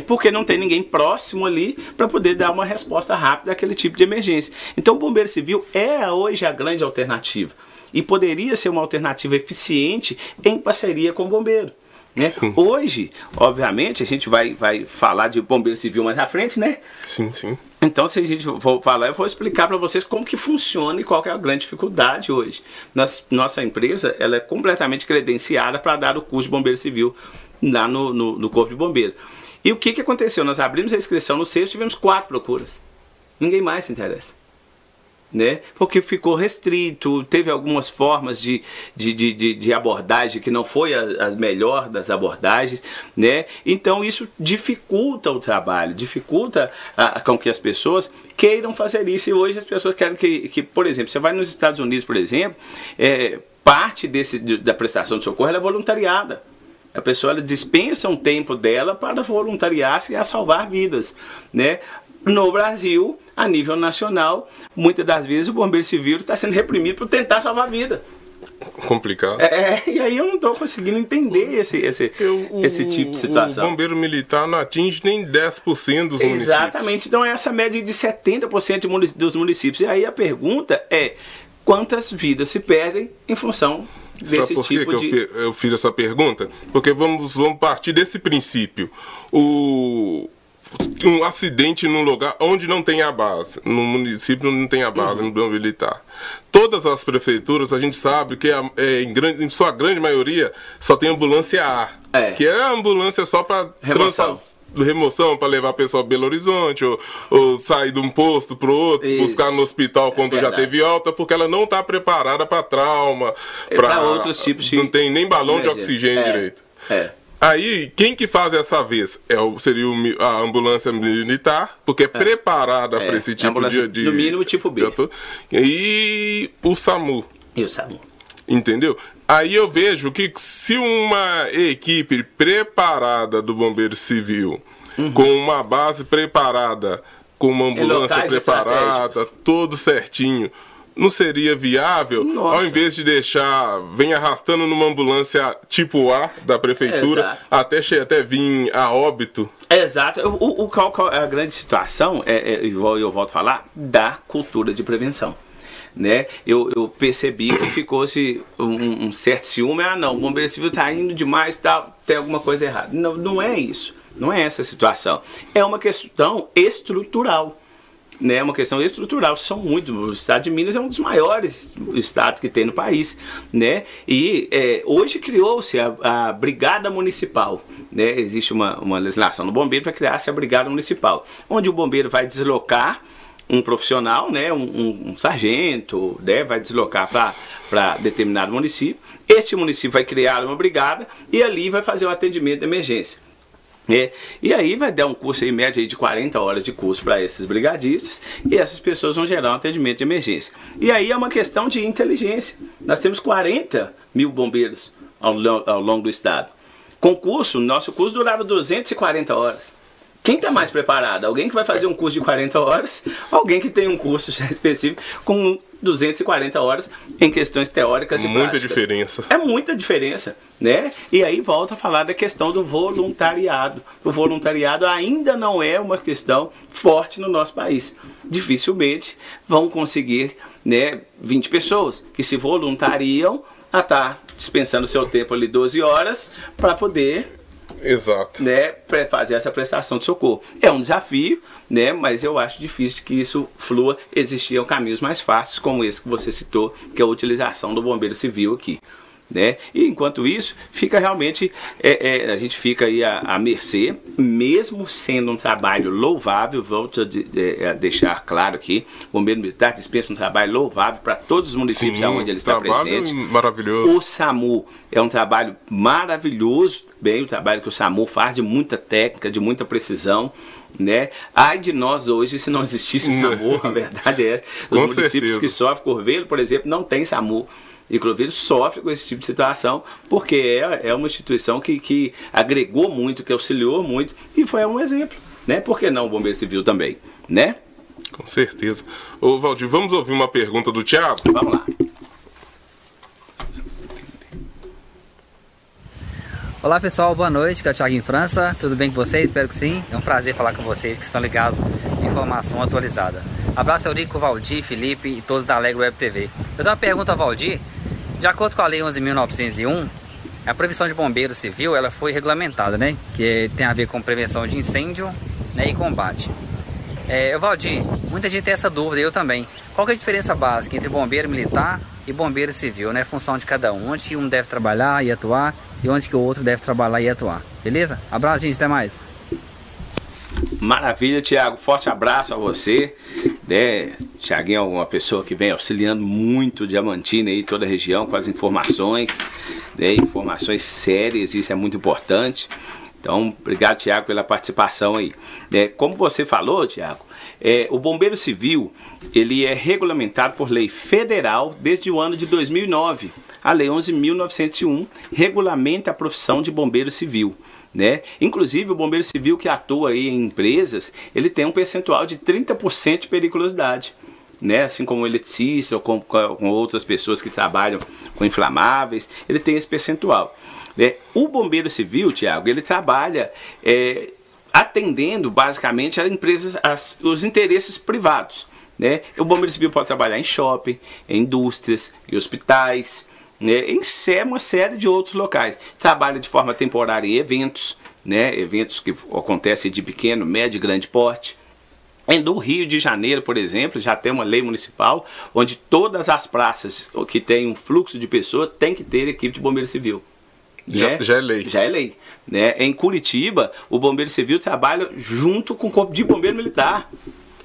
B: porque não tem ninguém próximo ali para poder dar uma resposta rápida àquele tipo de emergência. Então o bombeiro civil é hoje a grande alternativa e poderia ser uma alternativa eficiente em parceria com o bombeiro. Né? Hoje, obviamente, a gente vai, vai falar de bombeiro civil mais à frente, né?
A: Sim, sim.
B: Então, se a gente for falar, eu vou explicar para vocês como que funciona e qual é a grande dificuldade hoje. Nossa, nossa empresa ela é completamente credenciada para dar o curso de bombeiro civil lá no, no, no Corpo de Bombeiro. E o que, que aconteceu? Nós abrimos a inscrição no sexto, tivemos quatro procuras. Ninguém mais se interessa. Né? Porque ficou restrito, teve algumas formas de, de, de, de abordagem que não foi a, as melhores das abordagens, né? Então isso dificulta o trabalho, dificulta a, com que as pessoas queiram fazer isso. E hoje as pessoas querem que, que por exemplo, você vai nos Estados Unidos, por exemplo, é, parte desse, da prestação de socorro é voluntariada. A pessoa dispensa um tempo dela para voluntariar-se a salvar vidas, né? No Brasil, a nível nacional, muitas das vezes o bombeiro civil está sendo reprimido por tentar salvar a vida.
A: Complicado.
B: É, e aí eu não estou conseguindo entender esse, esse, o, esse tipo de situação.
A: O bombeiro militar não atinge nem 10% dos
B: municípios. Exatamente, então é essa média de 70% dos municípios. E aí a pergunta é, quantas vidas se perdem em função desse Sabe por tipo
A: que de... eu, eu fiz essa pergunta? Porque vamos, vamos partir desse princípio. O, um acidente num lugar onde não tem a base, no município não tem a base, uhum. no plano militar. Todas as prefeituras, a gente sabe que é, é, em, grande, em sua grande maioria só tem ambulância A, é. que é a ambulância só para remoção para levar a pessoa a Belo Horizonte, ou, ou sair de um posto para outro, Isso. buscar no hospital quando é já teve alta, porque ela não está preparada para trauma,
B: para outros tipos de.
A: Não tem nem balão de oxigênio é. direito. É. Aí, quem que faz essa vez? É seria a ambulância militar, porque é, é. preparada é. para esse tipo de, de.
B: No mínimo, tipo B.
A: E o SAMU.
B: E o SAMU.
A: Entendeu? Aí eu vejo que se uma equipe preparada do Bombeiro Civil, uhum. com uma base preparada, com uma ambulância preparada, todo certinho, não seria viável, Nossa. ao invés de deixar, vem arrastando numa ambulância tipo A da prefeitura, até, até vir a óbito?
B: Exato. O, o, qual, qual é a grande situação, é, é, igual eu volto a falar, da cultura de prevenção né? Eu, eu percebi que ficou-se um, um, certo ciúme, ah não, o bombeiro civil está indo demais, tá, tem alguma coisa errada. Não, não é isso, não é essa situação. É uma questão estrutural. Né, uma questão estrutural, são muito. O estado de Minas é um dos maiores estados que tem no país, né? E é, hoje criou-se a, a, brigada municipal, né? Existe uma, uma legislação no bombeiro para criar-se a brigada municipal, onde o bombeiro vai deslocar um profissional, né, um, um, um sargento, né, vai deslocar para determinado município. Este município vai criar uma brigada e ali vai fazer o atendimento de emergência. É, e aí vai dar um curso em média de 40 horas de curso para esses brigadistas e essas pessoas vão gerar um atendimento de emergência. E aí é uma questão de inteligência. Nós temos 40 mil bombeiros ao, ao longo do estado. Concurso, nosso curso durava 240 horas. Quem está mais preparado? Alguém que vai fazer um curso de 40 horas, alguém que tem um curso específico com 240 horas em questões teóricas
A: e
B: Muita
A: diferença.
B: É muita diferença, né? E aí volta a falar da questão do voluntariado. O voluntariado ainda não é uma questão forte no nosso país. Dificilmente vão conseguir, né, 20 pessoas que se voluntariam a estar tá dispensando seu tempo ali 12 horas para poder
A: Exato.
B: Né, para fazer essa prestação de socorro. É um desafio, né, mas eu acho difícil que isso flua. Existiam caminhos mais fáceis, como esse que você citou, que é a utilização do bombeiro civil aqui. Né? E enquanto isso, fica realmente, é, é, a gente fica aí à, à, mercê, mesmo sendo um trabalho louvável, volto a, de, de, a, deixar claro aqui, o Bombeiro Militar dispensa um trabalho louvável para todos os municípios Sim, onde ele está presente.
A: maravilhoso.
B: O SAMU é um trabalho maravilhoso, bem, o trabalho que o SAMU faz de muita técnica, de muita precisão, né? Ai de nós hoje se não existisse o SAMU, a verdade é. Os
A: Com
B: municípios
A: certeza.
B: que sofrem, Corvelo, por exemplo, não tem SAMU. E Cruzeiro sofre com esse tipo de situação porque é, é uma instituição que, que agregou muito, que auxiliou muito e foi um exemplo, né? Por que não o Bombeiro Civil também, né?
A: Com certeza. Ô, Valdir, vamos ouvir uma pergunta do Thiago?
B: Vamos lá.
C: Olá pessoal, boa noite, que é o Thiago em França, tudo bem com vocês? Espero que sim. É um prazer falar com vocês que estão ligados informação atualizada. Abraço Eurico, Valdir, Felipe e todos da Alegre Web TV. Eu tenho uma pergunta ao Valdir. De acordo com a Lei 11.901, a previsão de bombeiro civil ela foi regulamentada, né? Que tem a ver com prevenção de incêndio né? e combate. É, Valdir, muita gente tem essa dúvida, eu também. Qual é a diferença básica entre bombeiro militar e bombeiro civil, né? Função de cada um, onde um deve trabalhar e atuar e onde que o outro deve trabalhar e atuar. Beleza? Abraço, gente, até mais.
B: Maravilha, Tiago. Forte abraço a você. Né? Tiaguinho é uma pessoa que vem auxiliando muito Diamantina e toda a região com as informações, né? informações sérias, isso é muito importante. Então, obrigado, Tiago, pela participação aí. É, como você falou, Tiago, é, o Bombeiro Civil ele é regulamentado por lei federal desde o ano de 2009. A Lei 11.901 regulamenta a profissão de bombeiro civil. Né? Inclusive, o bombeiro civil que atua aí em empresas, ele tem um percentual de 30% de periculosidade. Né? Assim como o eletricista ou com, com outras pessoas que trabalham com inflamáveis, ele tem esse percentual. Né? O bombeiro civil, Tiago, ele trabalha é, atendendo basicamente as empresas, as, os interesses privados. Né? O bombeiro civil pode trabalhar em shopping, em indústrias, em hospitais, né? em uma série de outros locais. Trabalha de forma temporária em eventos, né? eventos que acontecem de pequeno, médio e grande porte. No Rio de Janeiro, por exemplo, já tem uma lei municipal onde todas as praças que tem um fluxo de pessoas tem que ter equipe de bombeiro civil.
A: Já,
B: né?
A: já é lei.
B: Já é lei. Né? Em Curitiba, o bombeiro civil trabalha junto com o corpo de bombeiro militar.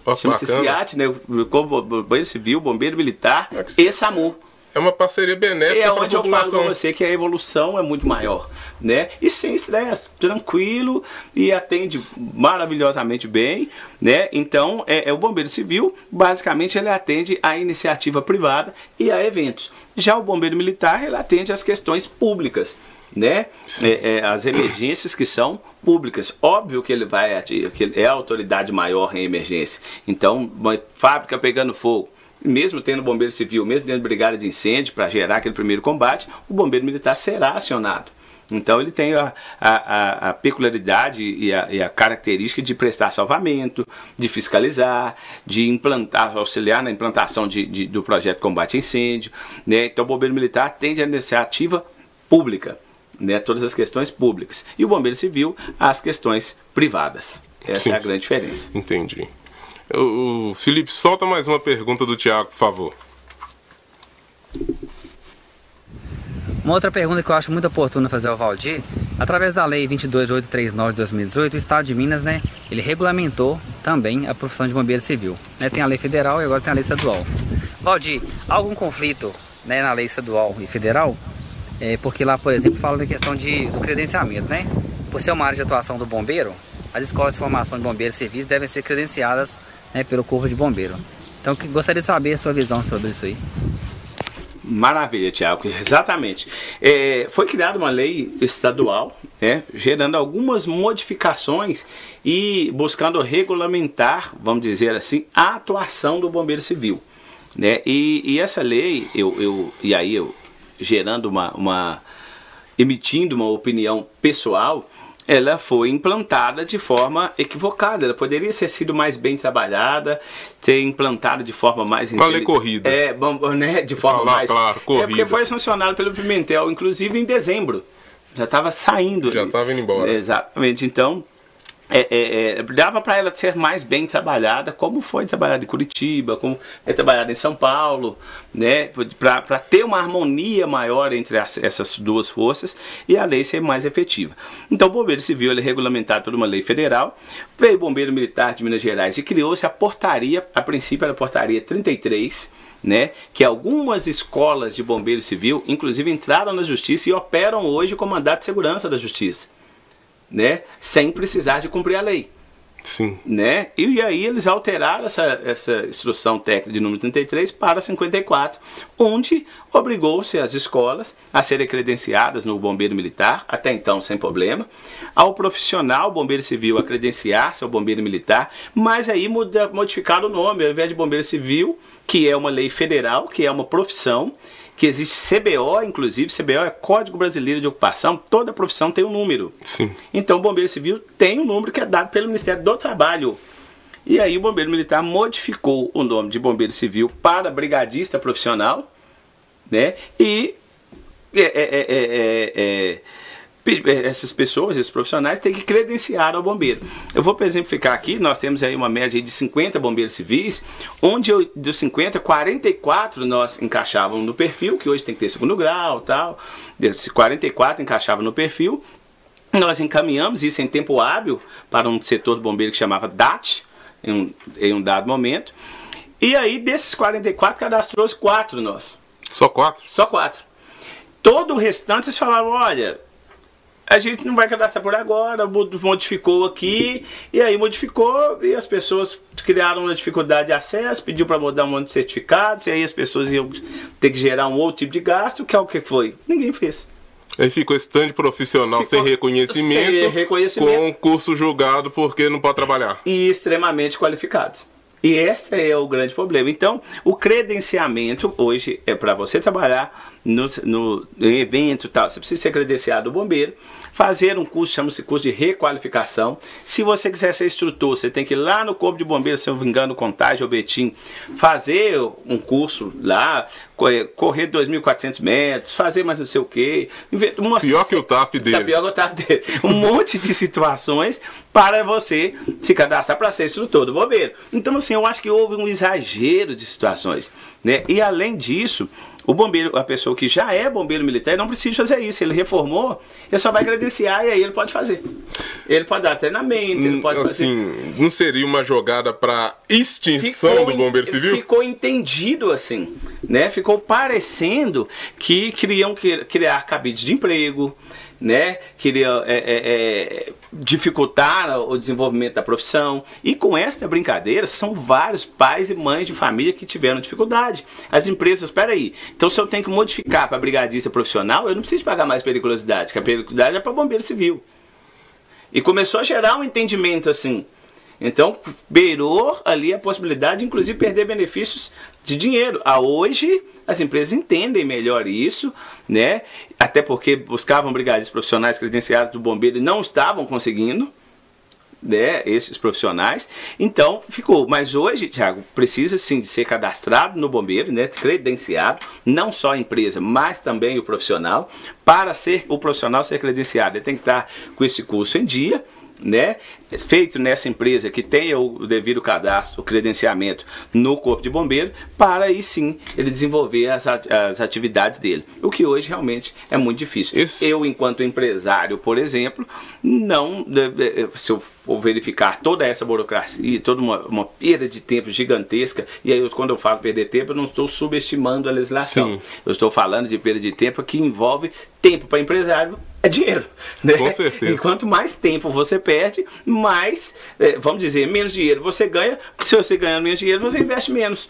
A: Que
B: Chama-se. CIAT, né? Bombeiro Civil, Bombeiro Militar
A: É
B: e SAMU.
A: É uma parceria benéfica
B: É
A: para a
B: onde eu falo com você que a evolução é muito maior, né? E sem estresse, tranquilo e atende maravilhosamente bem, né? Então, é, é o bombeiro civil, basicamente ele atende a iniciativa privada e a eventos. Já o bombeiro militar, ele atende às questões públicas, né? É, é, as emergências que são públicas. Óbvio que ele vai que ele é a autoridade maior em emergência. Então, uma fábrica pegando fogo, mesmo tendo bombeiro civil, mesmo tendo brigada de incêndio para gerar aquele primeiro combate, o bombeiro militar será acionado. Então ele tem a, a, a- peculiaridade e a, e a característica de prestar salvamento, de fiscalizar, de implantar, auxiliar na implantação de, de- do projeto de combate a incêndio. Né? Então o bombeiro militar atende a iniciativa pública, né? todas as questões públicas. E o bombeiro civil as questões privadas. Essa
A: Sim.
B: é a grande diferença.
A: Entendi. O, Felipe, solta mais uma pergunta do Thiago, por favor.
C: Uma outra pergunta que eu acho muito oportuna fazer ao Valdir, através da Lei 22839 de 2018, o Estado de Minas, né, ele regulamentou também a profissão de bombeiro civil. Né, tem a lei federal e agora tem a lei estadual. Valdir, há algum conflito né, na lei estadual e federal? É, porque lá, por exemplo, fala da questão de, do credenciamento, né? Por ser uma área de atuação do bombeiro, as escolas de formação de bombeiros civis devem ser credenciadas né, pelo Corpo de Bombeiro. Então, gostaria de saber a sua visão sobre isso aí.
B: Maravilha, Tiago, exatamente. É, foi criada uma lei estadual, né, gerando algumas modificações e buscando regulamentar, vamos dizer assim, a atuação do bombeiro civil. Né? E, e essa lei, eu, eu, e aí eu gerando uma, uma emitindo uma opinião pessoal, ela foi implantada de forma equivocada. Ela poderia ter sido mais bem trabalhada, ter implantado de forma mais
A: Uma lei
B: inteli-
A: corrida.
B: É, bom, né, de forma
A: Falar
B: mais.
A: claro,
B: é porque
A: corrida.
B: foi sancionado pelo Pimentel, inclusive em dezembro. Já estava saindo.
A: Já estava indo embora.
B: Exatamente. Então, é, é, é, dava para ela ser mais bem trabalhada, como foi trabalhada em Curitiba, como é trabalhada em São Paulo, né? Para ter uma harmonia maior entre as- essas duas forças e a lei ser mais efetiva. Então, o Bombeiro Civil ele é regulamentado por uma lei federal, veio o Bombeiro Militar de Minas Gerais e criou-se a portaria, a princípio era a portaria 33, né, que algumas escolas de bombeiro civil, inclusive, entraram na justiça e operam hoje com mandato de segurança da justiça né? Sem precisar de cumprir a lei. Sim. Né? E, aí eles alteraram essa, essa instrução técnica de número 33 para 54, onde obrigou-se as escolas a serem credenciadas no bombeiro militar, até então sem problema, ao profissional bombeiro civil a credenciar-se ao bombeiro militar, mas aí muda, modificaram o nome, ao invés de bombeiro civil, que é uma lei federal, que é uma profissão, que existe CBO, inclusive, CBO é Código Brasileiro de Ocupação, toda profissão tem um número.
A: Sim.
B: Então o bombeiro civil tem um número que é dado pelo Ministério do Trabalho. E aí o bombeiro militar modificou o nome de bombeiro civil para brigadista profissional, né? E é, é, é, essas pessoas, esses profissionais, têm que credenciar ao bombeiro. Eu vou, por exemplo, ficar aqui, nós temos aí uma média de 50 bombeiros civis, onde eu, dos 50, 44 nós encaixávamos no perfil, que hoje tem que ter segundo grau tal, 44 encaixavam no perfil, nós encaminhamos isso em tempo hábil para um setor do bombeiro que chamava DAT, em um, em um dado momento, e aí desses 44 cadastrou-se 4 nós.
A: Só 4?
B: Só 4. Todo o restante vocês falavam, olha, a gente não vai cadastrar por agora, modificou aqui, e aí modificou, e as pessoas criaram uma dificuldade de acesso, pediu para mudar um monte de certificados, e aí as pessoas iam ter que gerar um outro tipo de gasto, que é o que foi? Ninguém fez.
A: Aí ficou stand profissional ficou sem, reconhecimento, sem reconhecimento, com curso julgado porque não pode trabalhar.
B: E extremamente qualificados. E esse é o grande problema. Então, o credenciamento hoje é para você trabalhar no, no, evento tal, você precisa ser credenciado bombeiro, fazer um curso, chama-se curso de requalificação. Se você quiser ser instrutor, você tem que ir lá no Corpo de Bombeiros, se eu não me engano, Contagem ou Betim, fazer um curso lá, correr 2.400 metros, fazer mais não sei o quê.
A: Uma, pior que o TAF dele. Tá
B: pior que o TAF dele. Um monte de situações para você se cadastrar para ser instrutor do bombeiro. Então, assim, eu acho que houve um exagero de situações. Né? E além disso, o bombeiro, a pessoa que já é bombeiro militar, não precisa fazer isso. Ele reformou, ele só vai credenciar e aí ele pode fazer. Ele pode dar treinamento, ele pode
A: assim, fazer. Não seria uma jogada para extinção ficou, do bombeiro civil?
B: Ficou entendido assim, né? Ficou parecendo que queriam criar cabides de emprego, né? Queria é, é, é, dificultar o desenvolvimento da profissão. E com esta brincadeira, são vários pais e mães de família que tiveram dificuldade. As empresas, espera aí, então se eu tenho que modificar para brigadista profissional, eu não preciso pagar mais periculosidade, que a periculosidade é para bombeiro civil. E começou a gerar um entendimento assim. Então, beirou ali a possibilidade de, inclusive, perder benefícios de dinheiro. A hoje, as empresas entendem melhor isso, né? Até porque buscavam brigadistas profissionais credenciados do bombeiro e não estavam conseguindo. Né, esses profissionais. Então ficou. Mas hoje, Thiago, precisa sim de ser cadastrado no bombeiro, né, credenciado, não só a empresa, mas também o profissional. Para ser o profissional ser credenciado, ele tem que estar com esse curso em dia né, feito nessa empresa que tenha o devido cadastro, o credenciamento no Corpo de Bombeiro, para aí sim ele desenvolver as, as atividades dele. O que hoje realmente é muito difícil. Esse... Eu, enquanto empresário, por exemplo, não, se eu for verificar toda essa burocracia, toda uma, uma perda de tempo gigantesca, e aí quando eu falo perder tempo, eu não estou subestimando a legislação. Sim. Eu estou falando de perda de tempo que envolve tempo para empresário é dinheiro. Né?
A: Com certeza.
B: E quanto mais tempo você perde, mais, é, vamos dizer, menos dinheiro você ganha. Se você ganha menos dinheiro, você investe menos.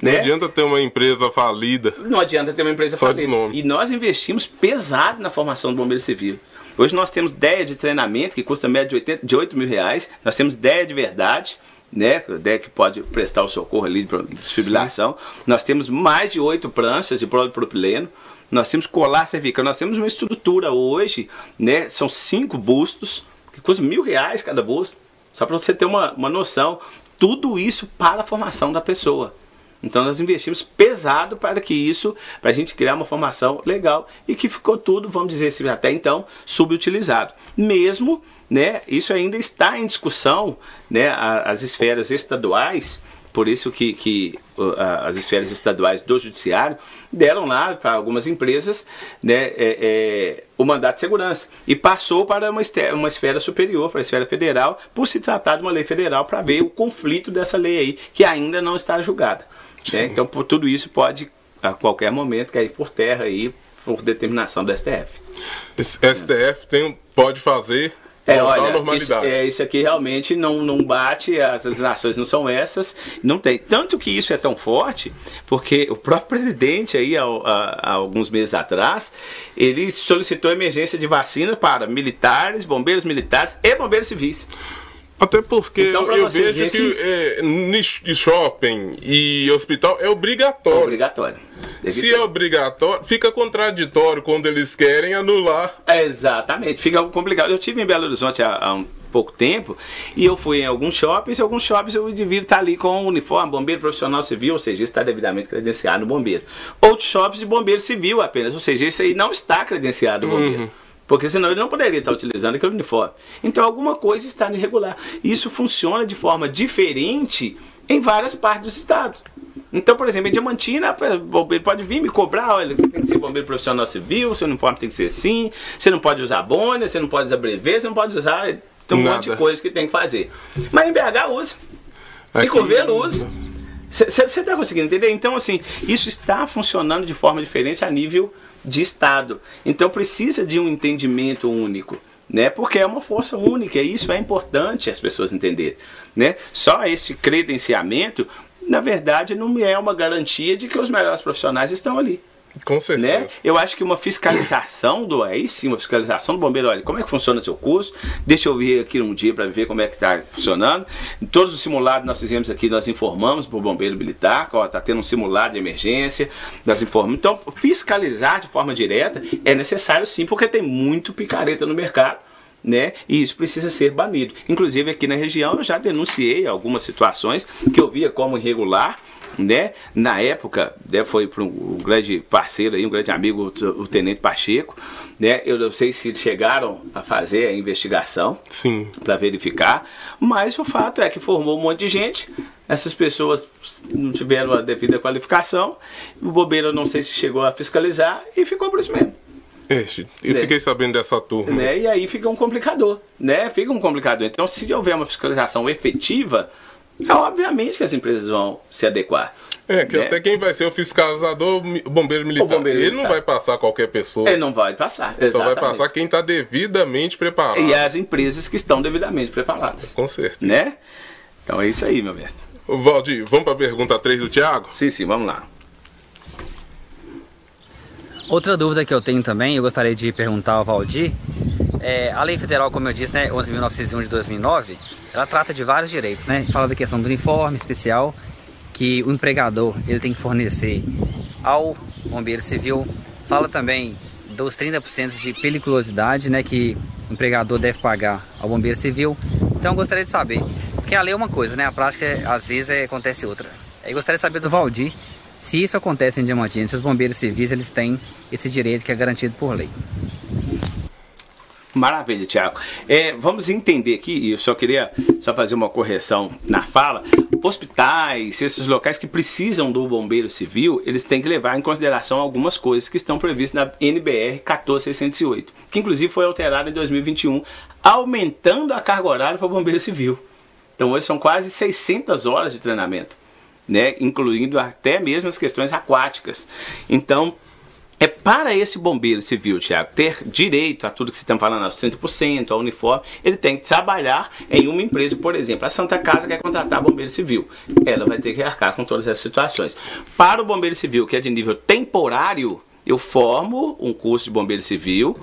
A: Né? Não adianta ter uma empresa falida.
B: Não adianta ter uma empresa
A: Só
B: falida. E nós investimos pesado na formação do bombeiro civil. Hoje nós temos ideia de treinamento que custa média de, 80, de 8 mil reais. Nós temos ideia de verdade, né? Ideia que pode prestar o socorro ali de desfibrilação. Nós temos mais de oito pranchas de propileno nós temos colar cervical, nós temos uma estrutura hoje, né? São cinco bustos, que custam mil reais cada busto, só para você ter uma, uma noção. Tudo isso para a formação da pessoa. Então nós investimos pesado para que isso, para a gente criar uma formação legal e que ficou tudo, vamos dizer assim, até então, subutilizado. Mesmo, né, isso ainda está em discussão, né, as esferas estaduais, por isso que, que as esferas estaduais do judiciário deram lá para algumas empresas né, é, é, o mandato de segurança e passou para uma, uma esfera superior, para a esfera federal, por se tratar de uma lei federal, para ver o conflito dessa lei aí, que ainda não está julgada. Né? Então, por tudo isso pode, a qualquer momento, cair por terra aí, por determinação do STF.
A: Esse STF tem, pode fazer
B: É, olha, isso, é, isso aqui realmente não, não bate, as legislações não são essas, não tem. Tanto que isso é tão forte, porque o próprio presidente aí, há, há, há alguns meses atrás, ele solicitou emergência de vacina para militares, bombeiros militares e bombeiros civis.
A: Até porque então, eu, eu vejo que, que é, shopping e hospital é obrigatório. É
B: obrigatório.
A: Deve Se ter. é obrigatório, fica contraditório quando eles querem anular.
B: É, exatamente, fica complicado. Eu tive em Belo Horizonte há, há um pouco tempo e eu fui em alguns shoppings, e alguns shoppings o indivíduo está ali com o uniforme, bombeiro profissional civil, ou seja, está devidamente credenciado no bombeiro. Outros shoppings de bombeiro civil apenas, ou seja, esse aí não está credenciado no bombeiro. Uhum. Porque senão ele não poderia estar utilizando aquele uniforme. Então alguma coisa está irregular. Isso funciona de forma diferente em várias partes do estado. Então, por exemplo, em Diamantina, ele pode vir me cobrar, olha, você tem que ser bombeiro profissional civil, seu uniforme tem que ser assim, você não pode usar boina, você não pode usar brevet, você não pode usar. Tem um Nada. monte de coisa que tem que fazer. Mas em BH usa. Aqui... Em Covelo usa. Você está conseguindo entender? Então, assim, isso está funcionando de forma diferente a nível de Estado. Então precisa de um entendimento único. Né? Porque é uma força única, e isso é importante as pessoas entenderem. Né? Só esse credenciamento, na verdade, não é uma garantia de que os melhores profissionais estão ali.
A: Com certeza.
B: Né? Eu acho que uma fiscalização do aí sim, uma fiscalização do bombeiro, olha, como é que funciona o seu curso? Deixa eu vir aqui um dia para ver como é que está funcionando. Em todos os simulados nós fizemos aqui, nós informamos para o bombeiro militar, está tendo um simulado de emergência, nós informamos. Então, fiscalizar de forma direta é necessário sim, porque tem muito picareta no mercado. Né? E isso precisa ser banido. Inclusive aqui na região eu já denunciei algumas situações que eu via como irregular né? Na época, né, foi para um, grande parceiro aí, um grande amigo, o, Tenente Pacheco, né? Eu não sei se chegaram a fazer a investigação para verificar, mas o fato é que formou um monte de gente. Essas pessoas não tiveram a devida qualificação, o bobeiro não sei se chegou a fiscalizar e ficou por isso mesmo.
A: É, eu né? fiquei sabendo dessa turma.
B: Né? E aí fica um complicador, né? Fica um complicador. Então, se houver uma fiscalização efetiva, é, obviamente que as empresas vão se adequar.
A: É, que né? até quem vai ser o fiscalizador, o bombeiro militar. O bombeiro ele militar. não vai passar qualquer pessoa.
B: Ele não vai passar. Exatamente.
A: Só vai passar quem está devidamente preparado.
B: E as empresas que estão devidamente preparadas.
A: Com certeza.
B: Né? Então é isso aí, meu mestre.
A: Valdir, vamos para a pergunta 3 do Tiago?
B: Sim, sim, vamos lá.
C: Outra dúvida que eu tenho também, eu gostaria de perguntar ao Valdir, é, a lei federal, como eu disse, né, 11.901 de 2009, ela trata de vários direitos, né? Fala da questão do uniforme especial que o empregador ele tem que fornecer ao bombeiro civil. Fala também dos 30% de periculosidade, né, que o empregador deve pagar ao bombeiro civil. Então eu gostaria de saber, porque a lei é uma coisa, né? A prática às vezes é, acontece outra. Eu gostaria de saber do Valdir se isso acontece em Diamantina, se os bombeiros civis eles têm esse direito que é garantido por lei.
B: Maravilha, Tiago. É, vamos entender aqui, eu só queria só fazer uma correção na fala. Hospitais, esses locais que precisam do bombeiro civil, eles têm que levar em consideração algumas coisas que estão previstas na NBR 14608, que inclusive foi alterada em 2021, aumentando a carga horária para o bombeiro civil. Então hoje são quase 600 horas de treinamento, né, incluindo até mesmo as questões aquáticas. Então, é para esse bombeiro civil, Tiago, ter direito a tudo que você está falando, aos 30%, ao uniforme, ele tem que trabalhar em uma empresa, por exemplo, a Santa Casa quer contratar bombeiro civil. Ela vai ter que arcar com todas essas situações. Para o bombeiro civil, que é de nível temporário, eu formo um curso de bombeiro civil,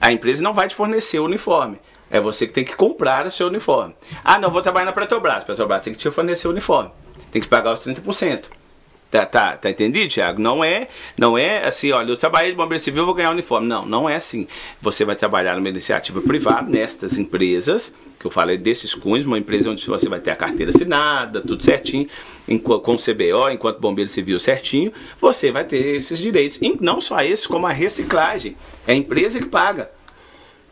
B: a empresa não vai te fornecer o uniforme. É você que tem que comprar o seu uniforme. Ah, não, vou trabalhar na Petrobras. Petrobras tem que te fornecer o uniforme. Tem que pagar os 30%. Tá, tá, tá entendido, Thiago? Não é, não é assim, olha, eu trabalhei de bombeiro civil, vou ganhar uniforme. Não, não é assim. Você vai trabalhar numa iniciativa privada, nestas empresas, que eu falei desses cunhos, uma empresa onde você vai ter a carteira assinada, tudo certinho, com o CBO, enquanto bombeiro civil certinho, você vai ter esses direitos. E não só esses, como a reciclagem. É a empresa que paga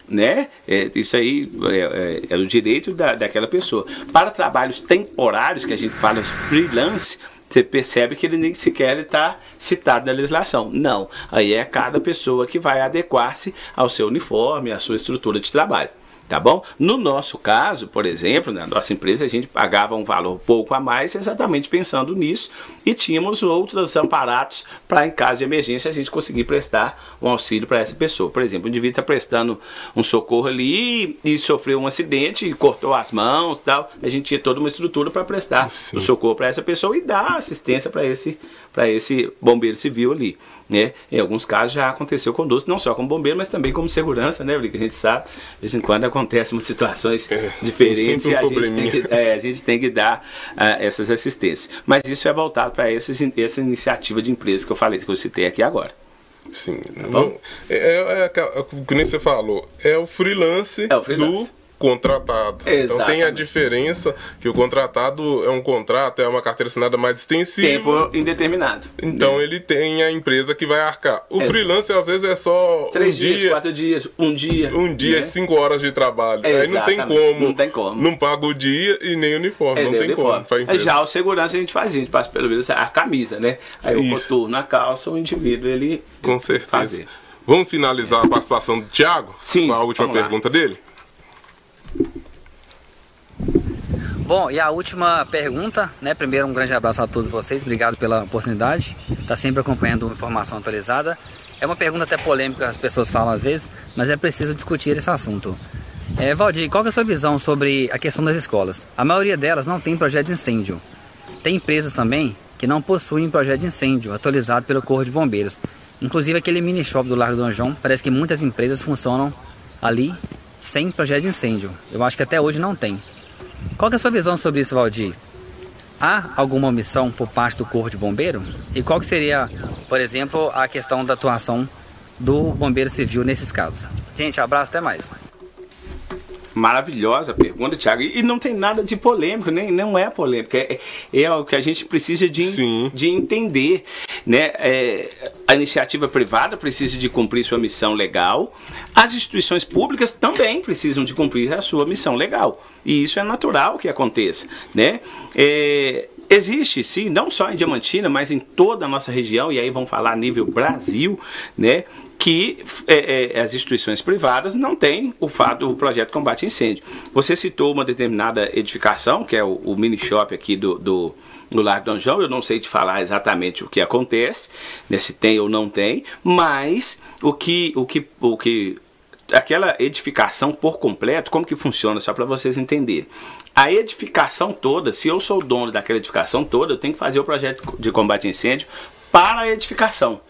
B: né? É, isso aí é, é, é o direito da, daquela pessoa. Para trabalhos temporários, que a gente fala freelance, você percebe que ele nem sequer está citado na legislação. Não. Aí é cada pessoa que vai adequar-se ao seu uniforme, à sua estrutura de trabalho. Tá bom? No nosso caso, por exemplo, na nossa empresa, a gente pagava um valor pouco a mais, exatamente pensando nisso, e tínhamos outros amparatos para, em caso de emergência, a gente conseguir prestar um auxílio para essa pessoa. Por exemplo, o indivíduo está prestando um socorro ali e sofreu um acidente e cortou as mãos tal. A gente tinha toda uma estrutura para prestar Sim. o socorro para essa pessoa e dar assistência para esse, esse bombeiro civil ali. Né? Em alguns casos já aconteceu conosco, não só como bombeiro, mas também como segurança, né, porque a gente sabe, de vez em quando acontecem umas situações é, diferentes um e a gente, tem que, é, a gente tem que dar uh, essas assistências. Mas isso é voltado para essa iniciativa de empresa que eu falei, que eu citei aqui agora.
A: Sim. Tá não, é, é, é, é, que nem você falou, é o freelance, é o freelance. do contratado. Exatamente. Então tem a diferença que o contratado é um contrato, é uma carteira assinada mais extensiva.
B: Tempo indeterminado.
A: Então ele tem a empresa que vai arcar. O é. freelance às vezes é só
B: três
A: um
B: dias,
A: dia,
B: quatro dias, um dia.
A: Um dia, né? cinco horas de trabalho. Aí não tem como. Não tem como. Não paga o dia e nem o uniforme. É, não tem uniforme. como.
B: Já o segurança a gente fazia, a gente passa pelo menos a camisa, né? Aí Isso. o coturno, a calça, o indivíduo ele.
A: Com certeza. Fazer. Vamos finalizar a participação do Thiago?
B: Sim.
A: Com a última pergunta dele?
C: Bom, e a última pergunta, né? Primeiro, um grande abraço a todos vocês, obrigado pela oportunidade, tá sempre acompanhando informação atualizada. É uma pergunta até polêmica, as pessoas falam às vezes, mas é preciso discutir esse assunto. É, Valdir, qual é a sua visão sobre a questão das escolas? A maioria delas não tem projeto de incêndio. Tem empresas também que não possuem projeto de incêndio atualizado pelo Corpo de Bombeiros. Inclusive aquele mini shop do Largo do Anjão, parece que muitas empresas funcionam ali sem projeto de incêndio. Eu acho que até hoje não tem. Qual é a sua visão sobre isso, Valdir? Há alguma omissão por parte do Corpo de Bombeiro? E qual seria, por exemplo, a questão da atuação do Bombeiro Civil nesses casos? Gente, abraço, até mais.
B: Maravilhosa pergunta, Thiago. E não tem nada de polêmico, nem não é polêmico. É, é o que a gente precisa de, de entender. Né? É, a iniciativa privada precisa de cumprir sua missão legal. As instituições públicas também precisam de cumprir a sua missão legal. E isso é natural que aconteça. Né? É, Existe, sim, não só em Diamantina, mas em toda a nossa região, e aí vamos falar a nível Brasil, né, que é, é, as instituições privadas não têm o fato o projeto combate incêndio. Você citou uma determinada edificação, que é o, o mini shop aqui do, do, do Largo do João, eu não sei te falar exatamente o que acontece, né, se tem ou não tem, mas o que, o que, o que aquela edificação por completo, como que funciona, só para vocês entenderem. A edificação toda, se eu sou o dono daquela edificação toda, eu tenho que fazer o projeto de combate a incêndio para a edificação.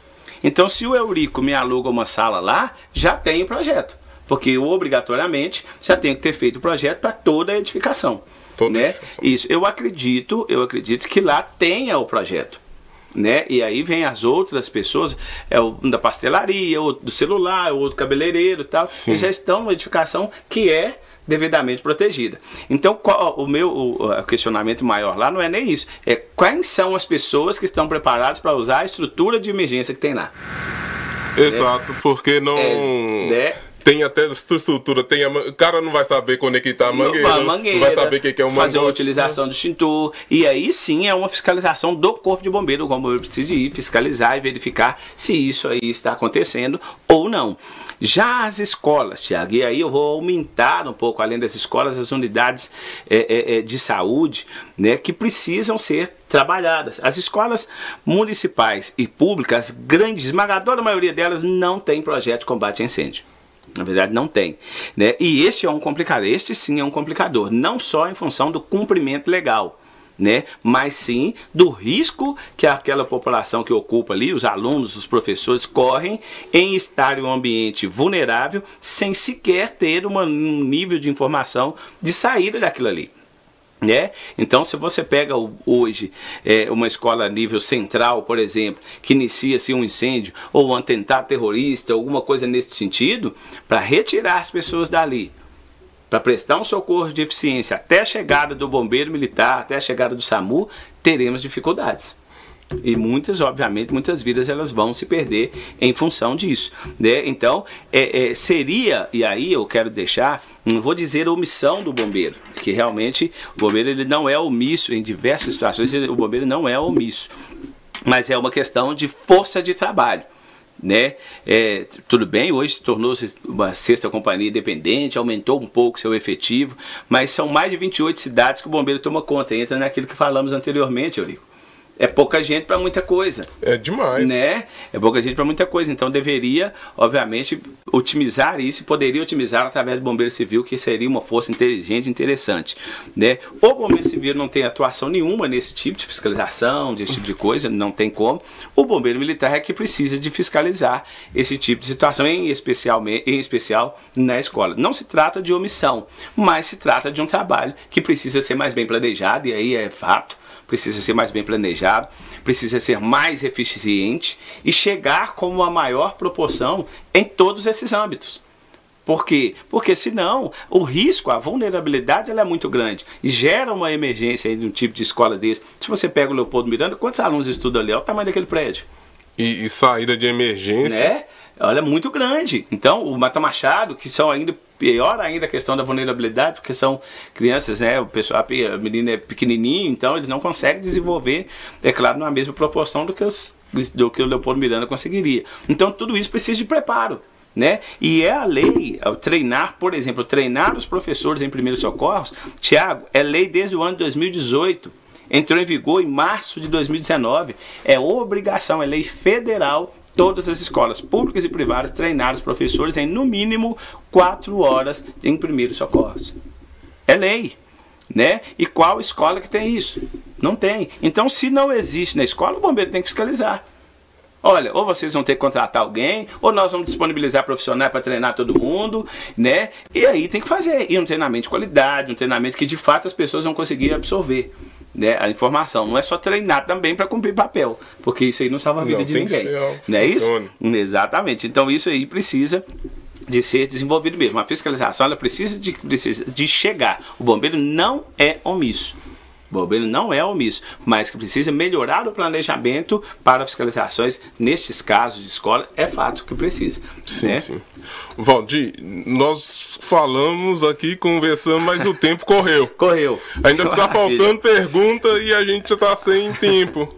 B: Então, se o Eurico me aluga uma sala lá, já tem o projeto. Porque eu, obrigatoriamente, já tenho que ter feito o projeto para toda a edificação. Toda né? edificação. Isso. Eu acredito, eu acredito que lá tenha o projeto né? E aí vem as outras pessoas, é o da pastelaria, o do celular, o outro cabeleireiro e tal, Sim. que já estão numa edificação que é devidamente protegida. Então, qual, o meu o, o questionamento maior lá não é nem isso, é quais são as pessoas que estão preparadas para usar a estrutura de emergência que tem lá.
A: Exato, né? porque não. É, né? Tem até estrutura, tem a, o cara não vai saber conectar a mangueira, a mangueira não vai saber o que é um
B: Fazer a utilização do extintor. E aí sim é uma fiscalização do corpo de bombeiro. O bombeiro precisa ir fiscalizar e verificar se isso aí está acontecendo ou não. Já as escolas, Tiago, e aí eu vou aumentar um pouco, além das escolas, as unidades é, é, é de saúde, né, que precisam ser trabalhadas. As escolas municipais e públicas, grande, esmagadora maioria delas, não tem projeto de combate a incêndio. Na verdade, não tem. Né? E este é um complicador. Este sim é um complicador. Não só em função do cumprimento legal. Né? mas sim do risco que aquela população que ocupa ali, os alunos, os professores, correm em estar em um ambiente vulnerável sem sequer ter uma, um nível de informação de saída daquilo ali. Né? Então, se você pega hoje é, uma escola a nível central, por exemplo, que inicia-se um incêndio ou um atentado terrorista, alguma coisa nesse sentido, para retirar as pessoas dali, para prestar um socorro de eficiência até a chegada do bombeiro militar, até a chegada do SAMU, teremos dificuldades. E muitas, obviamente, muitas vidas elas vão se perder em função disso. Né? Então, é, é, seria, e aí eu quero deixar, não vou dizer omissão do bombeiro, que realmente o bombeiro ele não é omisso em diversas situações, o bombeiro não é omisso, mas é uma questão de força de trabalho. né? É, tudo bem, hoje tornou-se uma sexta companhia independente, aumentou um pouco seu efetivo, mas são mais de 28 cidades que o bombeiro toma conta. Entra naquilo que falamos anteriormente, Eurico é pouca gente para muita coisa.
A: É demais.
B: Né? É pouca gente para muita coisa. Então deveria, obviamente, otimizar isso e poderia otimizar através do Bombeiro Civil, que seria uma força inteligente interessante. Né? O Bombeiro Civil não tem atuação nenhuma nesse tipo de fiscalização, desse tipo de coisa, não tem como. O Bombeiro Militar é que precisa de fiscalizar esse tipo de situação, em especial, em especial na escola. Não se trata de omissão, mas se trata de um trabalho que precisa ser mais bem planejado, e aí é fato precisa ser mais bem planejado, precisa ser mais eficiente e chegar com uma maior proporção em todos esses âmbitos. Por quê? Porque senão o risco, a vulnerabilidade ela é muito grande e gera uma emergência de um tipo de escola desse. Se você pega o Leopoldo Miranda, quantos alunos estudam ali? Olha o tamanho daquele prédio.
A: E, e saída de emergência.
B: Né? Ela é muito grande. Então, o Mata Machado, que são ainda pior ainda a questão da vulnerabilidade, porque são crianças, né? O pessoal, a menina é pequenininho, então eles não conseguem desenvolver, é claro, na mesma proporção do que, os, do que o Leopoldo Miranda conseguiria. Então tudo isso precisa de preparo. Né? E é a lei, ao treinar, por exemplo, treinar os professores em primeiros socorros, Tiago, é lei desde o ano de 2018 entrou em vigor em março de 2019. É obrigação, é lei federal todas as escolas públicas e privadas treinar os professores em no mínimo quatro horas em primeiros socorros. É lei. Né? E qual escola que tem isso? Não tem. Então, se não existe na escola, o bombeiro tem que fiscalizar. Olha, ou vocês vão ter que contratar alguém, ou nós vamos disponibilizar profissionais para treinar todo mundo, né? E aí tem que fazer. E um treinamento de qualidade, um treinamento que de fato as pessoas vão conseguir absorver né, a informação. Não é só treinar também para cumprir papel, porque isso aí não salva a vida não, de ninguém. Não é isso? Exatamente. Então isso aí precisa de ser desenvolvido mesmo. A fiscalização ela precisa de, precisa de chegar. O bombeiro não é omisso. O bombeiro não é omisso, mas que precisa melhorar o planejamento para fiscalizações nesses casos de escola, é fato que precisa.
A: Sim,
B: né?
A: sim. Valdir, nós falamos aqui, conversamos, mas o tempo correu.
B: Correu.
A: Ainda está faltando pergunta e a gente está sem tempo.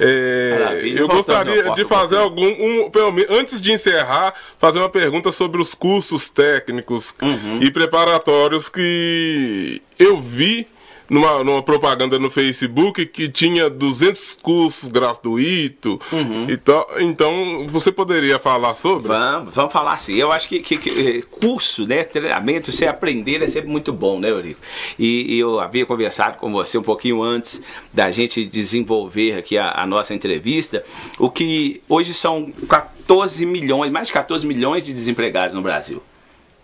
A: É, eu gostaria de fazer algum, um, antes de encerrar, fazer uma pergunta sobre os cursos técnicos uhum. e preparatórios que eu vi numa, numa propaganda no Facebook que tinha 200 cursos gratuitos uhum. e tal. Então, você poderia falar sobre?
B: Vamos, vamos falar sim. Eu acho que, que, que, eh, curso, né, treinamento, você aprender é sempre muito bom, né, Eurico? E, e, eu havia conversado com você um pouquinho antes da gente desenvolver aqui a, a nossa entrevista, o que hoje são 14 milhões, mais de 14 milhões de desempregados no Brasil.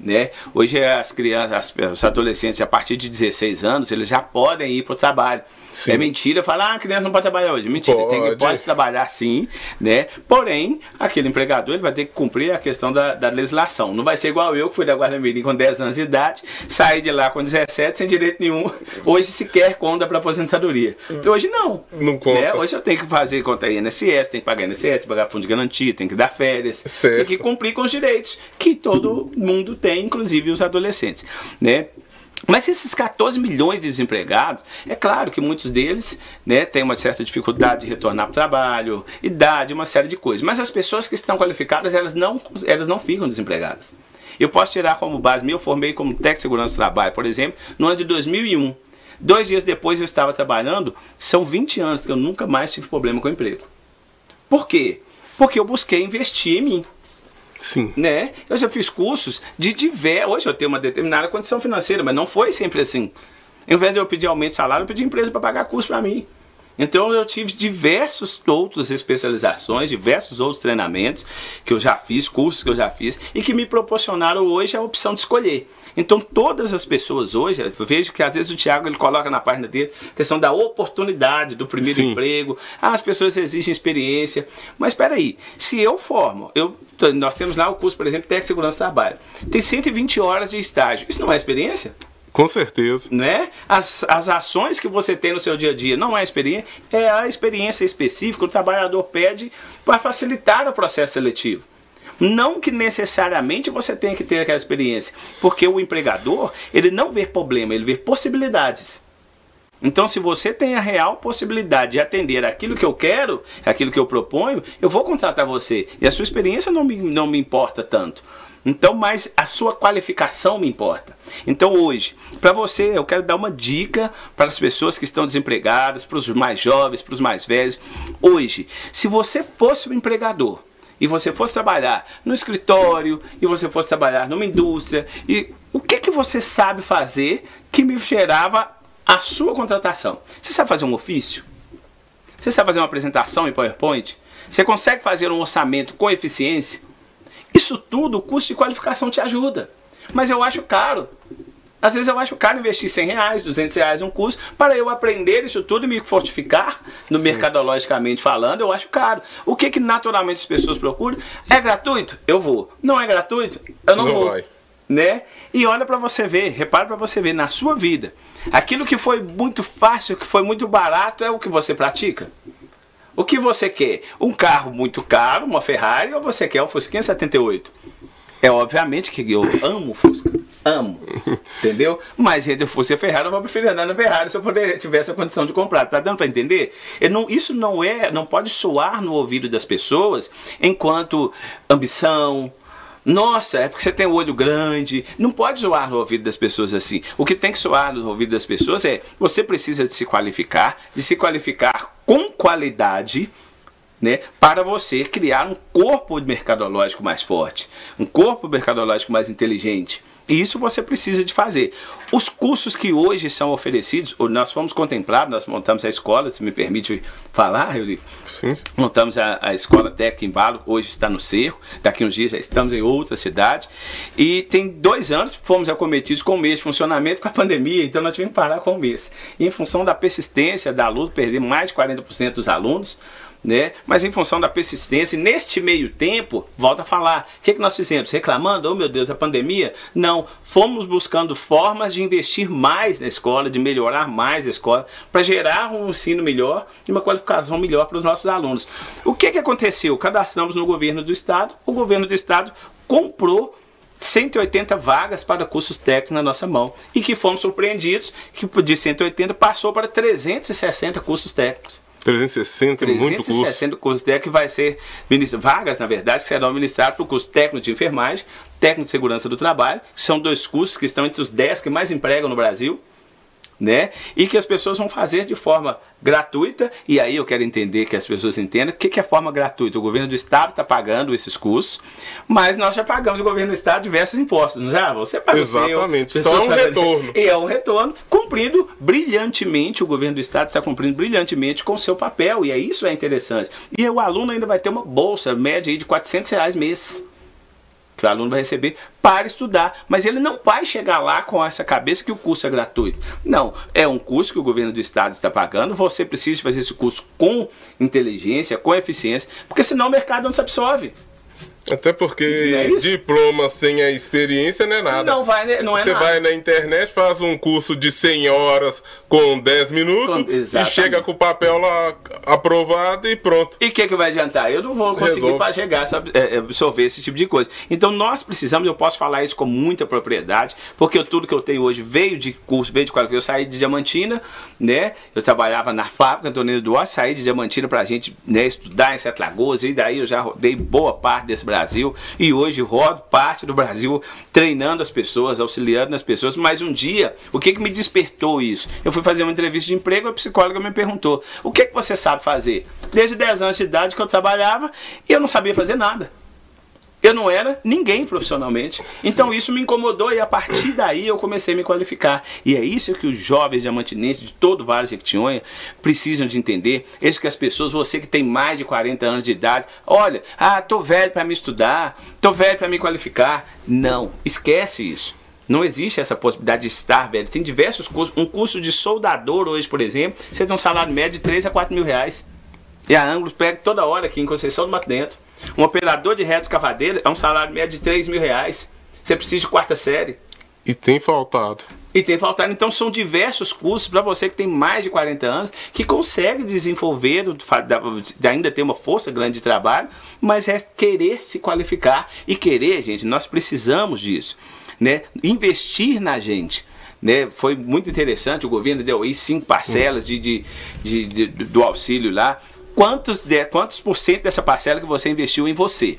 B: Né? Hoje as crianças, os adolescentes a partir de 16 anos, eles já podem ir para o trabalho. Sim. É mentira falar, ah, a criança não pode trabalhar hoje. Mentira, pode. Tem que, pode trabalhar sim, né? Porém, aquele empregador ele vai ter que cumprir a questão da, da legislação. Não vai ser igual eu, que fui da Guarda Mirim com 10 anos de idade, saí de lá com 17 sem direito nenhum, hoje sequer conta para aposentadoria. Então, hoje não.
A: Não conta. Né?
B: Hoje eu tenho que fazer conta INSS, tem que pagar INSS, pagar fundo de garantia, tem que dar férias, certo. tem que cumprir com os direitos que todo mundo tem, inclusive os adolescentes, né? Mas esses 14 milhões de desempregados, é claro que muitos deles né, têm uma certa dificuldade de retornar para o trabalho, idade, uma série de coisas. Mas as pessoas que estão qualificadas, elas não, elas não ficam desempregadas. Eu posso tirar como base, eu formei como técnico de segurança do trabalho, por exemplo, no ano de 2001. Dois dias depois eu estava trabalhando, são 20 anos que eu nunca mais tive problema com emprego. Por quê? Porque eu busquei investir em mim.
A: Sim.
B: Né? Eu já fiz cursos de diversos. Hoje eu tenho uma determinada condição financeira, mas não foi sempre assim. Em vez de eu pedir aumento de salário, eu pedi empresa para pagar curso para mim. Então eu tive diversos outras especializações, diversos outros treinamentos que eu já fiz, cursos que eu já fiz e que me proporcionaram hoje a opção de escolher. Então todas as pessoas hoje, eu vejo que às vezes o Tiago ele coloca na página dele a questão da oportunidade do primeiro Sim. emprego. Ah, as pessoas exigem experiência. Mas espera aí, se eu formo, eu nós temos lá o curso, por exemplo, de Segurança do Trabalho. Tem 120 horas de estágio. Isso não é experiência?
A: Com certeza.
B: Né? As, as ações que você tem no seu dia a dia não é experiência, é a experiência específica que o trabalhador pede para facilitar o processo seletivo. Não que necessariamente você tenha que ter aquela experiência, porque o empregador, ele não vê problema, ele vê possibilidades. Então, se você tem a real possibilidade de atender aquilo que eu quero, aquilo que eu proponho, eu vou contratar você. E a sua experiência não me, não me importa tanto. Então, mas a sua qualificação me importa. Então, hoje, para você, eu quero dar uma dica para as pessoas que estão desempregadas, para os mais jovens, para os mais velhos. Hoje, se você fosse um empregador, e você fosse trabalhar no escritório, e você fosse trabalhar numa indústria, e o que que você sabe fazer que me gerava a sua contratação? Você sabe fazer um ofício? Você sabe fazer uma apresentação em PowerPoint? Você consegue fazer um orçamento com eficiência? Isso tudo, o custo de qualificação te ajuda. Mas eu acho caro. Às vezes eu acho caro investir 100 reais, 200 reais num curso para eu aprender isso tudo e me fortificar, no Sim. mercadologicamente falando, eu acho caro. O que que naturalmente as pessoas procuram? É gratuito? Eu vou. Não é gratuito? Eu não, não vou. Vai. Né? E olha para você ver, repara para você ver na sua vida. Aquilo que foi muito fácil, que foi muito barato é o que você pratica. O que você quer? Um carro muito caro, uma Ferrari, ou você quer um Fusca 78? É obviamente que eu amo o Fusca. Amo. Entendeu? Mas se eu fosse a Ferrari, eu vou preferir andar na Ferrari se eu puder, tivesse a condição de comprar. Tá dando para entender? Não, isso não é, não pode soar no ouvido das pessoas enquanto ambição, nossa, é porque você tem o olho grande. Não pode soar no ouvido das pessoas assim. O que tem que soar no ouvido das pessoas é: você precisa de se qualificar, de se qualificar com qualidade. Né, para você criar um corpo mercadológico mais forte, um corpo mercadológico mais inteligente, isso você precisa de fazer. Os cursos que hoje são oferecidos, nós fomos contemplados, nós montamos a escola, se me permite falar, Euli. Sim. Montamos a, a escola técnica em Balo, hoje está no Cerro, daqui uns dias já estamos em outra cidade. E tem dois anos fomos acometidos com um mês de funcionamento com a pandemia, então nós tivemos que parar com um mês. E em função da persistência da luta, perder mais de 40% dos alunos, né? Mas em função da persistência, neste meio tempo, volta a falar, o que, que nós fizemos? Reclamando, oh meu Deus, a pandemia? Não, fomos buscando formas de investir mais na escola, de melhorar mais a escola, para gerar um ensino melhor e uma qualificação melhor para os nossos alunos. O que, que aconteceu? Cadastramos no governo do estado, o governo do estado comprou 180 vagas para cursos técnicos na nossa mão e que fomos surpreendidos que de 180 passou para 360 cursos técnicos.
A: 360, 360 muito curso. 360
B: cursos técnicos que vai ser vagas, na verdade, que serão para o curso técnico de enfermagem, técnico de segurança do trabalho. São dois cursos que estão entre os 10 que mais empregam no Brasil né? E que as pessoas vão fazer de forma gratuita. E aí eu quero entender que as pessoas entendam o que, que é forma gratuita. O governo do estado está pagando esses custos, mas nós já pagamos o governo do estado diversos impostos, não já? Você paga
A: Exatamente. Seu, Só um retorno.
B: E é um retorno cumprido brilhantemente. O governo do estado está cumprindo brilhantemente com o seu papel. E é isso é interessante. E o aluno ainda vai ter uma bolsa média de 400 reais mês que o aluno vai receber para estudar. Mas ele não vai chegar lá com essa cabeça que o curso é gratuito. Não, é um curso que o governo do estado está pagando. Você precisa fazer esse curso com inteligência, com eficiência, porque senão o mercado não se absorve.
A: Até porque é diploma sem a experiência não é nada.
B: Não vai, né? não é
A: Você
B: nada.
A: vai na internet, faz um curso de 100 horas com 10 minutos com, e chega com o papel lá aprovado e pronto.
B: E o que, que vai adiantar? Eu não vou conseguir para chegar é, é, absorver esse tipo de coisa. Então nós precisamos, eu posso falar isso com muita propriedade, porque tudo que eu tenho hoje veio de curso, veio de qualificação. Eu saí de Diamantina, né? Eu trabalhava na fábrica Antônio Duarte, saí de Diamantina para a gente né, estudar em Sete Lagoas, e daí eu já dei boa parte desse Brasil e hoje rodo parte do Brasil treinando as pessoas, auxiliando as pessoas. Mas um dia, o que, que me despertou isso? Eu fui fazer uma entrevista de emprego, a psicóloga me perguntou: o que, que você sabe fazer? Desde 10 anos de idade que eu trabalhava e eu não sabia fazer nada. Eu não era ninguém profissionalmente. Então Sim. isso me incomodou e a partir daí eu comecei a me qualificar. E é isso que os jovens diamantinenses de todo o Vale de Jequitinhonha precisam de entender. É isso que as pessoas, você que tem mais de 40 anos de idade, olha, ah, tô velho para me estudar, tô velho para me qualificar. Não, esquece isso. Não existe essa possibilidade de estar velho. Tem diversos cursos. Um curso de soldador hoje, por exemplo, você tem um salário médio de 3 a 4 mil reais. E a Anglos pega toda hora aqui em Conceição do Mato Dentro. Um operador de reta escavadeira é um salário médio de 3 mil reais. Você precisa de quarta série.
A: E tem faltado.
B: E tem faltado. Então são diversos cursos para você que tem mais de 40 anos, que consegue desenvolver, ainda ter uma força grande de trabalho, mas é querer se qualificar. E querer, gente, nós precisamos disso. Né? Investir na gente né? Foi muito interessante, o governo deu aí cinco parcelas de, de, de, de do auxílio lá. Quantos, de, quantos por cento dessa parcela que você investiu em você?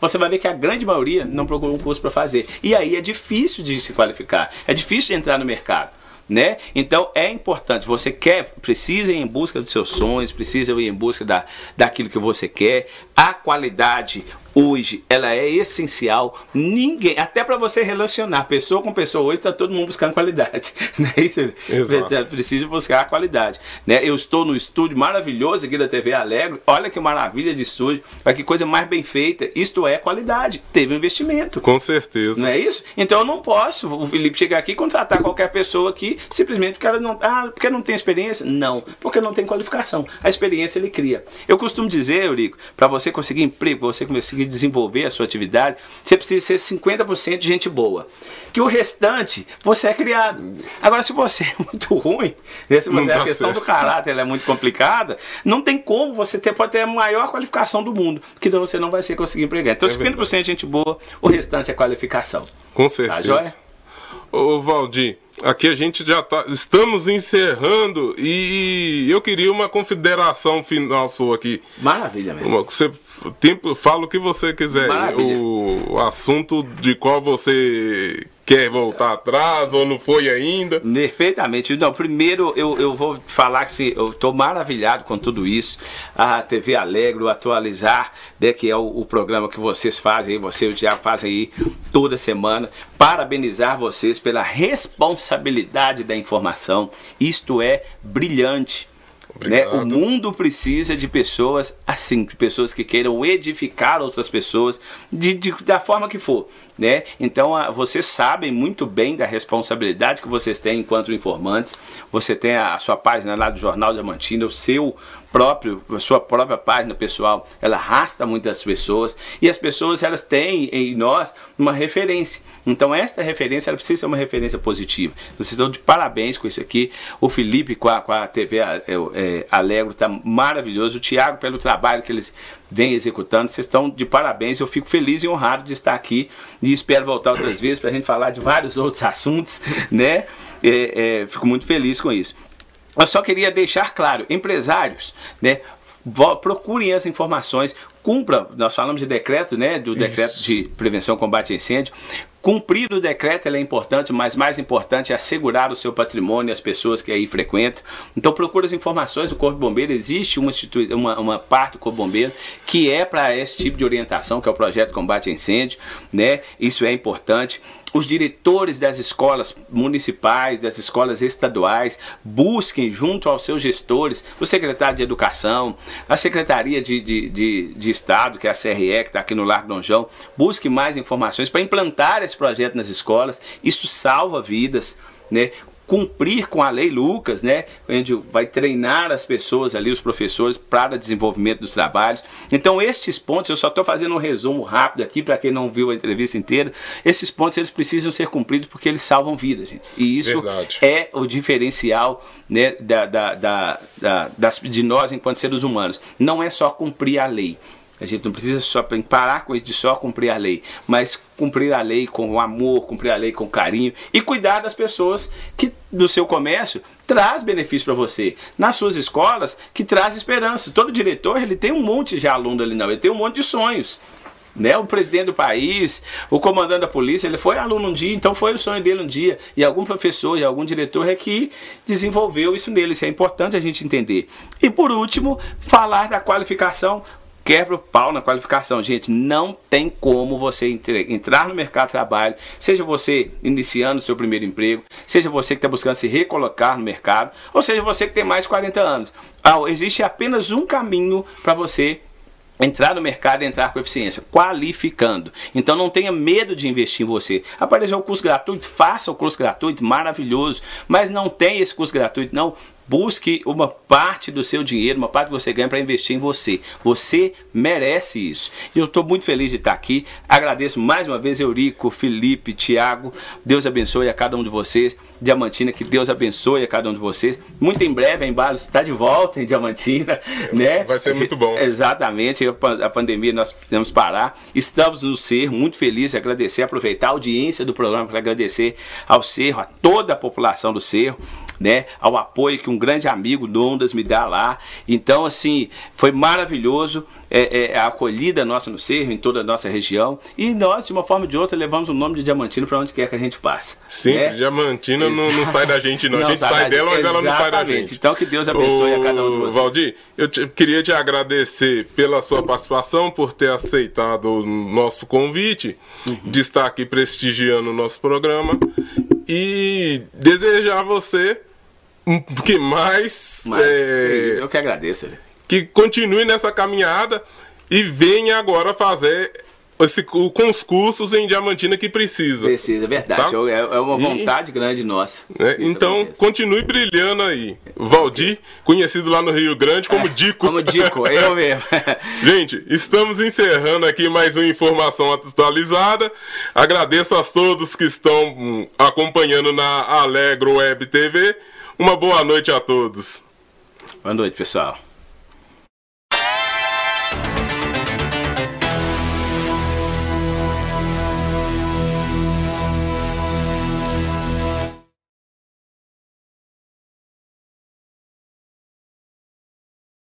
B: você vai ver que a grande maioria não procurou um curso para fazer. E aí é difícil de se qualificar, é difícil de entrar no mercado né? Então é importante, você quer, precisa ir em busca dos seus sonhos, precisa ir em busca da, daquilo que você quer. A qualidade hoje ela é essencial. Ninguém, até para você relacionar pessoa com pessoa hoje, está todo mundo buscando qualidade. Né? Isso, Exato. Precisa buscar a qualidade. Né? Eu estou no estúdio maravilhoso aqui da TV Alegre. Olha que maravilha de estúdio. Olha que coisa mais bem feita. Isto é qualidade. Teve um investimento.
A: Com certeza.
B: Não é isso? Então eu não posso, o Felipe, chegar aqui e contratar qualquer pessoa aqui simplesmente porque ela não, ah, porque não tem experiência? Não, porque não tem qualificação. A experiência ele cria. Eu costumo dizer, Eurico, para você conseguir emprego, para você conseguir desenvolver a sua atividade, você precisa ser 50% de gente boa. Que o restante você é criado. Agora, se você é muito ruim, né, se você, a questão certo. do caráter é muito complicada, não tem como você ter, pode ter a maior qualificação do mundo, porque então você não vai ser conseguir empregar. Então, é 50% de gente boa, o restante é qualificação.
A: Com certeza. Tá, joia? Ô, Valdir, aqui a gente já tá. Estamos encerrando e eu queria uma confederação final sua aqui.
B: Maravilha, mesmo.
A: Você tempo, fala o que você quiser.
B: Maravilha.
A: O assunto de qual você quer voltar atrás ou não foi ainda?
B: Perfeitamente. Não, primeiro eu, eu vou falar que eu estou maravilhado com tudo isso. A TV Alegre, o Atualizar, né, que é o, o, programa que vocês fazem, você e o Tiago fazem aí toda semana. Parabenizar vocês pela responsabilidade da informação. Isto é brilhante. Né? O mundo precisa de pessoas assim, de pessoas que queiram edificar outras pessoas de, de da forma que for. Né? Então a, vocês sabem muito bem da responsabilidade que vocês têm enquanto informantes. Você tem a, a sua página lá do Jornal Diamantina, o seu próprio, a sua própria página pessoal, ela arrasta muitas pessoas e as pessoas elas têm em nós uma referência. Então esta referência ela precisa ser uma referência positiva. Vocês estão de parabéns com isso aqui. O Felipe com a, com a TV é, é, Alegro está maravilhoso. O Tiago pelo trabalho que eles vêm executando. Vocês estão de parabéns. Eu fico feliz e honrado de estar aqui e espero voltar outras vezes para a gente falar de vários outros assuntos, né? É, é, fico muito feliz com isso. Eu só queria deixar claro, empresários, né? procurem as informações, cumpra, nós falamos de decreto, né, do decreto Isso. de prevenção e combate a incêndio, Cumprir o decreto é importante, mas mais importante é assegurar o seu patrimônio e as pessoas que aí frequentam. Então procure as informações do Corpo de Bombeiro. Existe uma, uma, uma parte do Corpo Bombeiro que é para esse tipo de orientação, que é o projeto de combate a incêndio. Né? Isso é importante os diretores das escolas municipais, das escolas estaduais, busquem junto aos seus gestores, o secretário de Educação, a Secretaria de, de, de, de Estado, que é a CRE, que está aqui no Largo Dom João, busque mais informações para implantar esse projeto nas escolas, isso salva vidas, né? Cumprir com a lei Lucas, né, onde vai treinar as pessoas ali, os professores, para desenvolvimento dos trabalhos. Então, estes pontos, eu só estou fazendo um resumo rápido aqui para quem não viu a entrevista inteira. Esses pontos eles precisam ser cumpridos porque eles salvam vidas, gente. E isso Verdade. é o diferencial né, da, da, da, da das, de nós enquanto seres humanos. Não é só cumprir a lei. A gente não precisa só parar com isso de só cumprir a lei, mas cumprir a lei com amor, cumprir a lei com carinho e cuidar das pessoas que do seu comércio traz benefício para você. Nas suas escolas, que traz esperança. Todo diretor, ele tem um monte de aluno ali não, ele tem um monte de sonhos. Né, o presidente do país, o comandante da polícia, ele foi aluno um dia, então foi o sonho dele um dia. E algum professor e algum diretor é que desenvolveu isso nele. Isso é importante a gente entender. E por último, falar da qualificação quebra o pau na qualificação. Gente, não tem como você entrar no mercado de trabalho, seja você iniciando o seu primeiro emprego, seja você que está buscando se recolocar no mercado, ou seja você que tem mais de 40 anos. Ah, existe apenas um caminho para você entrar no mercado e entrar com eficiência, qualificando. Então não tenha medo de investir em você. Apareceu o curso gratuito, faça o curso gratuito, maravilhoso, mas não tem esse curso gratuito não, busque uma parte do seu dinheiro, uma parte que você ganha para investir em você. Você merece isso. E eu estou muito feliz de estar aqui. Agradeço mais uma vez Eurico, Felipe, Tiago. Deus abençoe a cada um de vocês. Diamantina, que Deus abençoe a cada um de vocês. Muito em breve a Embalo está de volta em Diamantina, né?
A: Vai ser muito bom.
B: Exatamente. A pandemia nós podemos parar. Estamos no ser muito felizes, agradecer, aproveitar a audiência do programa para agradecer ao Cerro, a toda a população do Cerro, né? Ao apoio que um grande amigo Dondas me dá lá. Então, assim, foi maravilhoso é, é, a acolhida nossa no Cerro, em toda a nossa região. E nós, de uma forma ou de outra, levamos o nome de Diamantino para onde quer que a gente passe.
A: Sim,
B: né?
A: Diamantina não, não, sai da gente, não. não a gente sai, dela, mas ela não sai da gente.
B: Então, que Deus abençoe Ô, a cada um de vocês.
A: Valdir, eu te, queria te agradecer pela sua participação, por ter aceitado o nosso convite, uhum. de estar aqui prestigiando o nosso programa. E desejar a você que mais.
B: Mas, é, eu que agradeço.
A: Que continue nessa caminhada e venha agora fazer esse, com os cursos em Diamantina que precisa.
B: Precisa, é verdade. Tá? É, é uma vontade e, grande nossa.
A: Né? Então, continue brilhando aí. Valdir, conhecido lá no Rio Grande como Dico.
B: Como Dico, eu mesmo.
A: Gente, estamos encerrando aqui mais uma informação atualizada. Agradeço a todos que estão hum, acompanhando na Alegro Web TV. Uma boa noite a todos.
B: Boa noite, pessoal.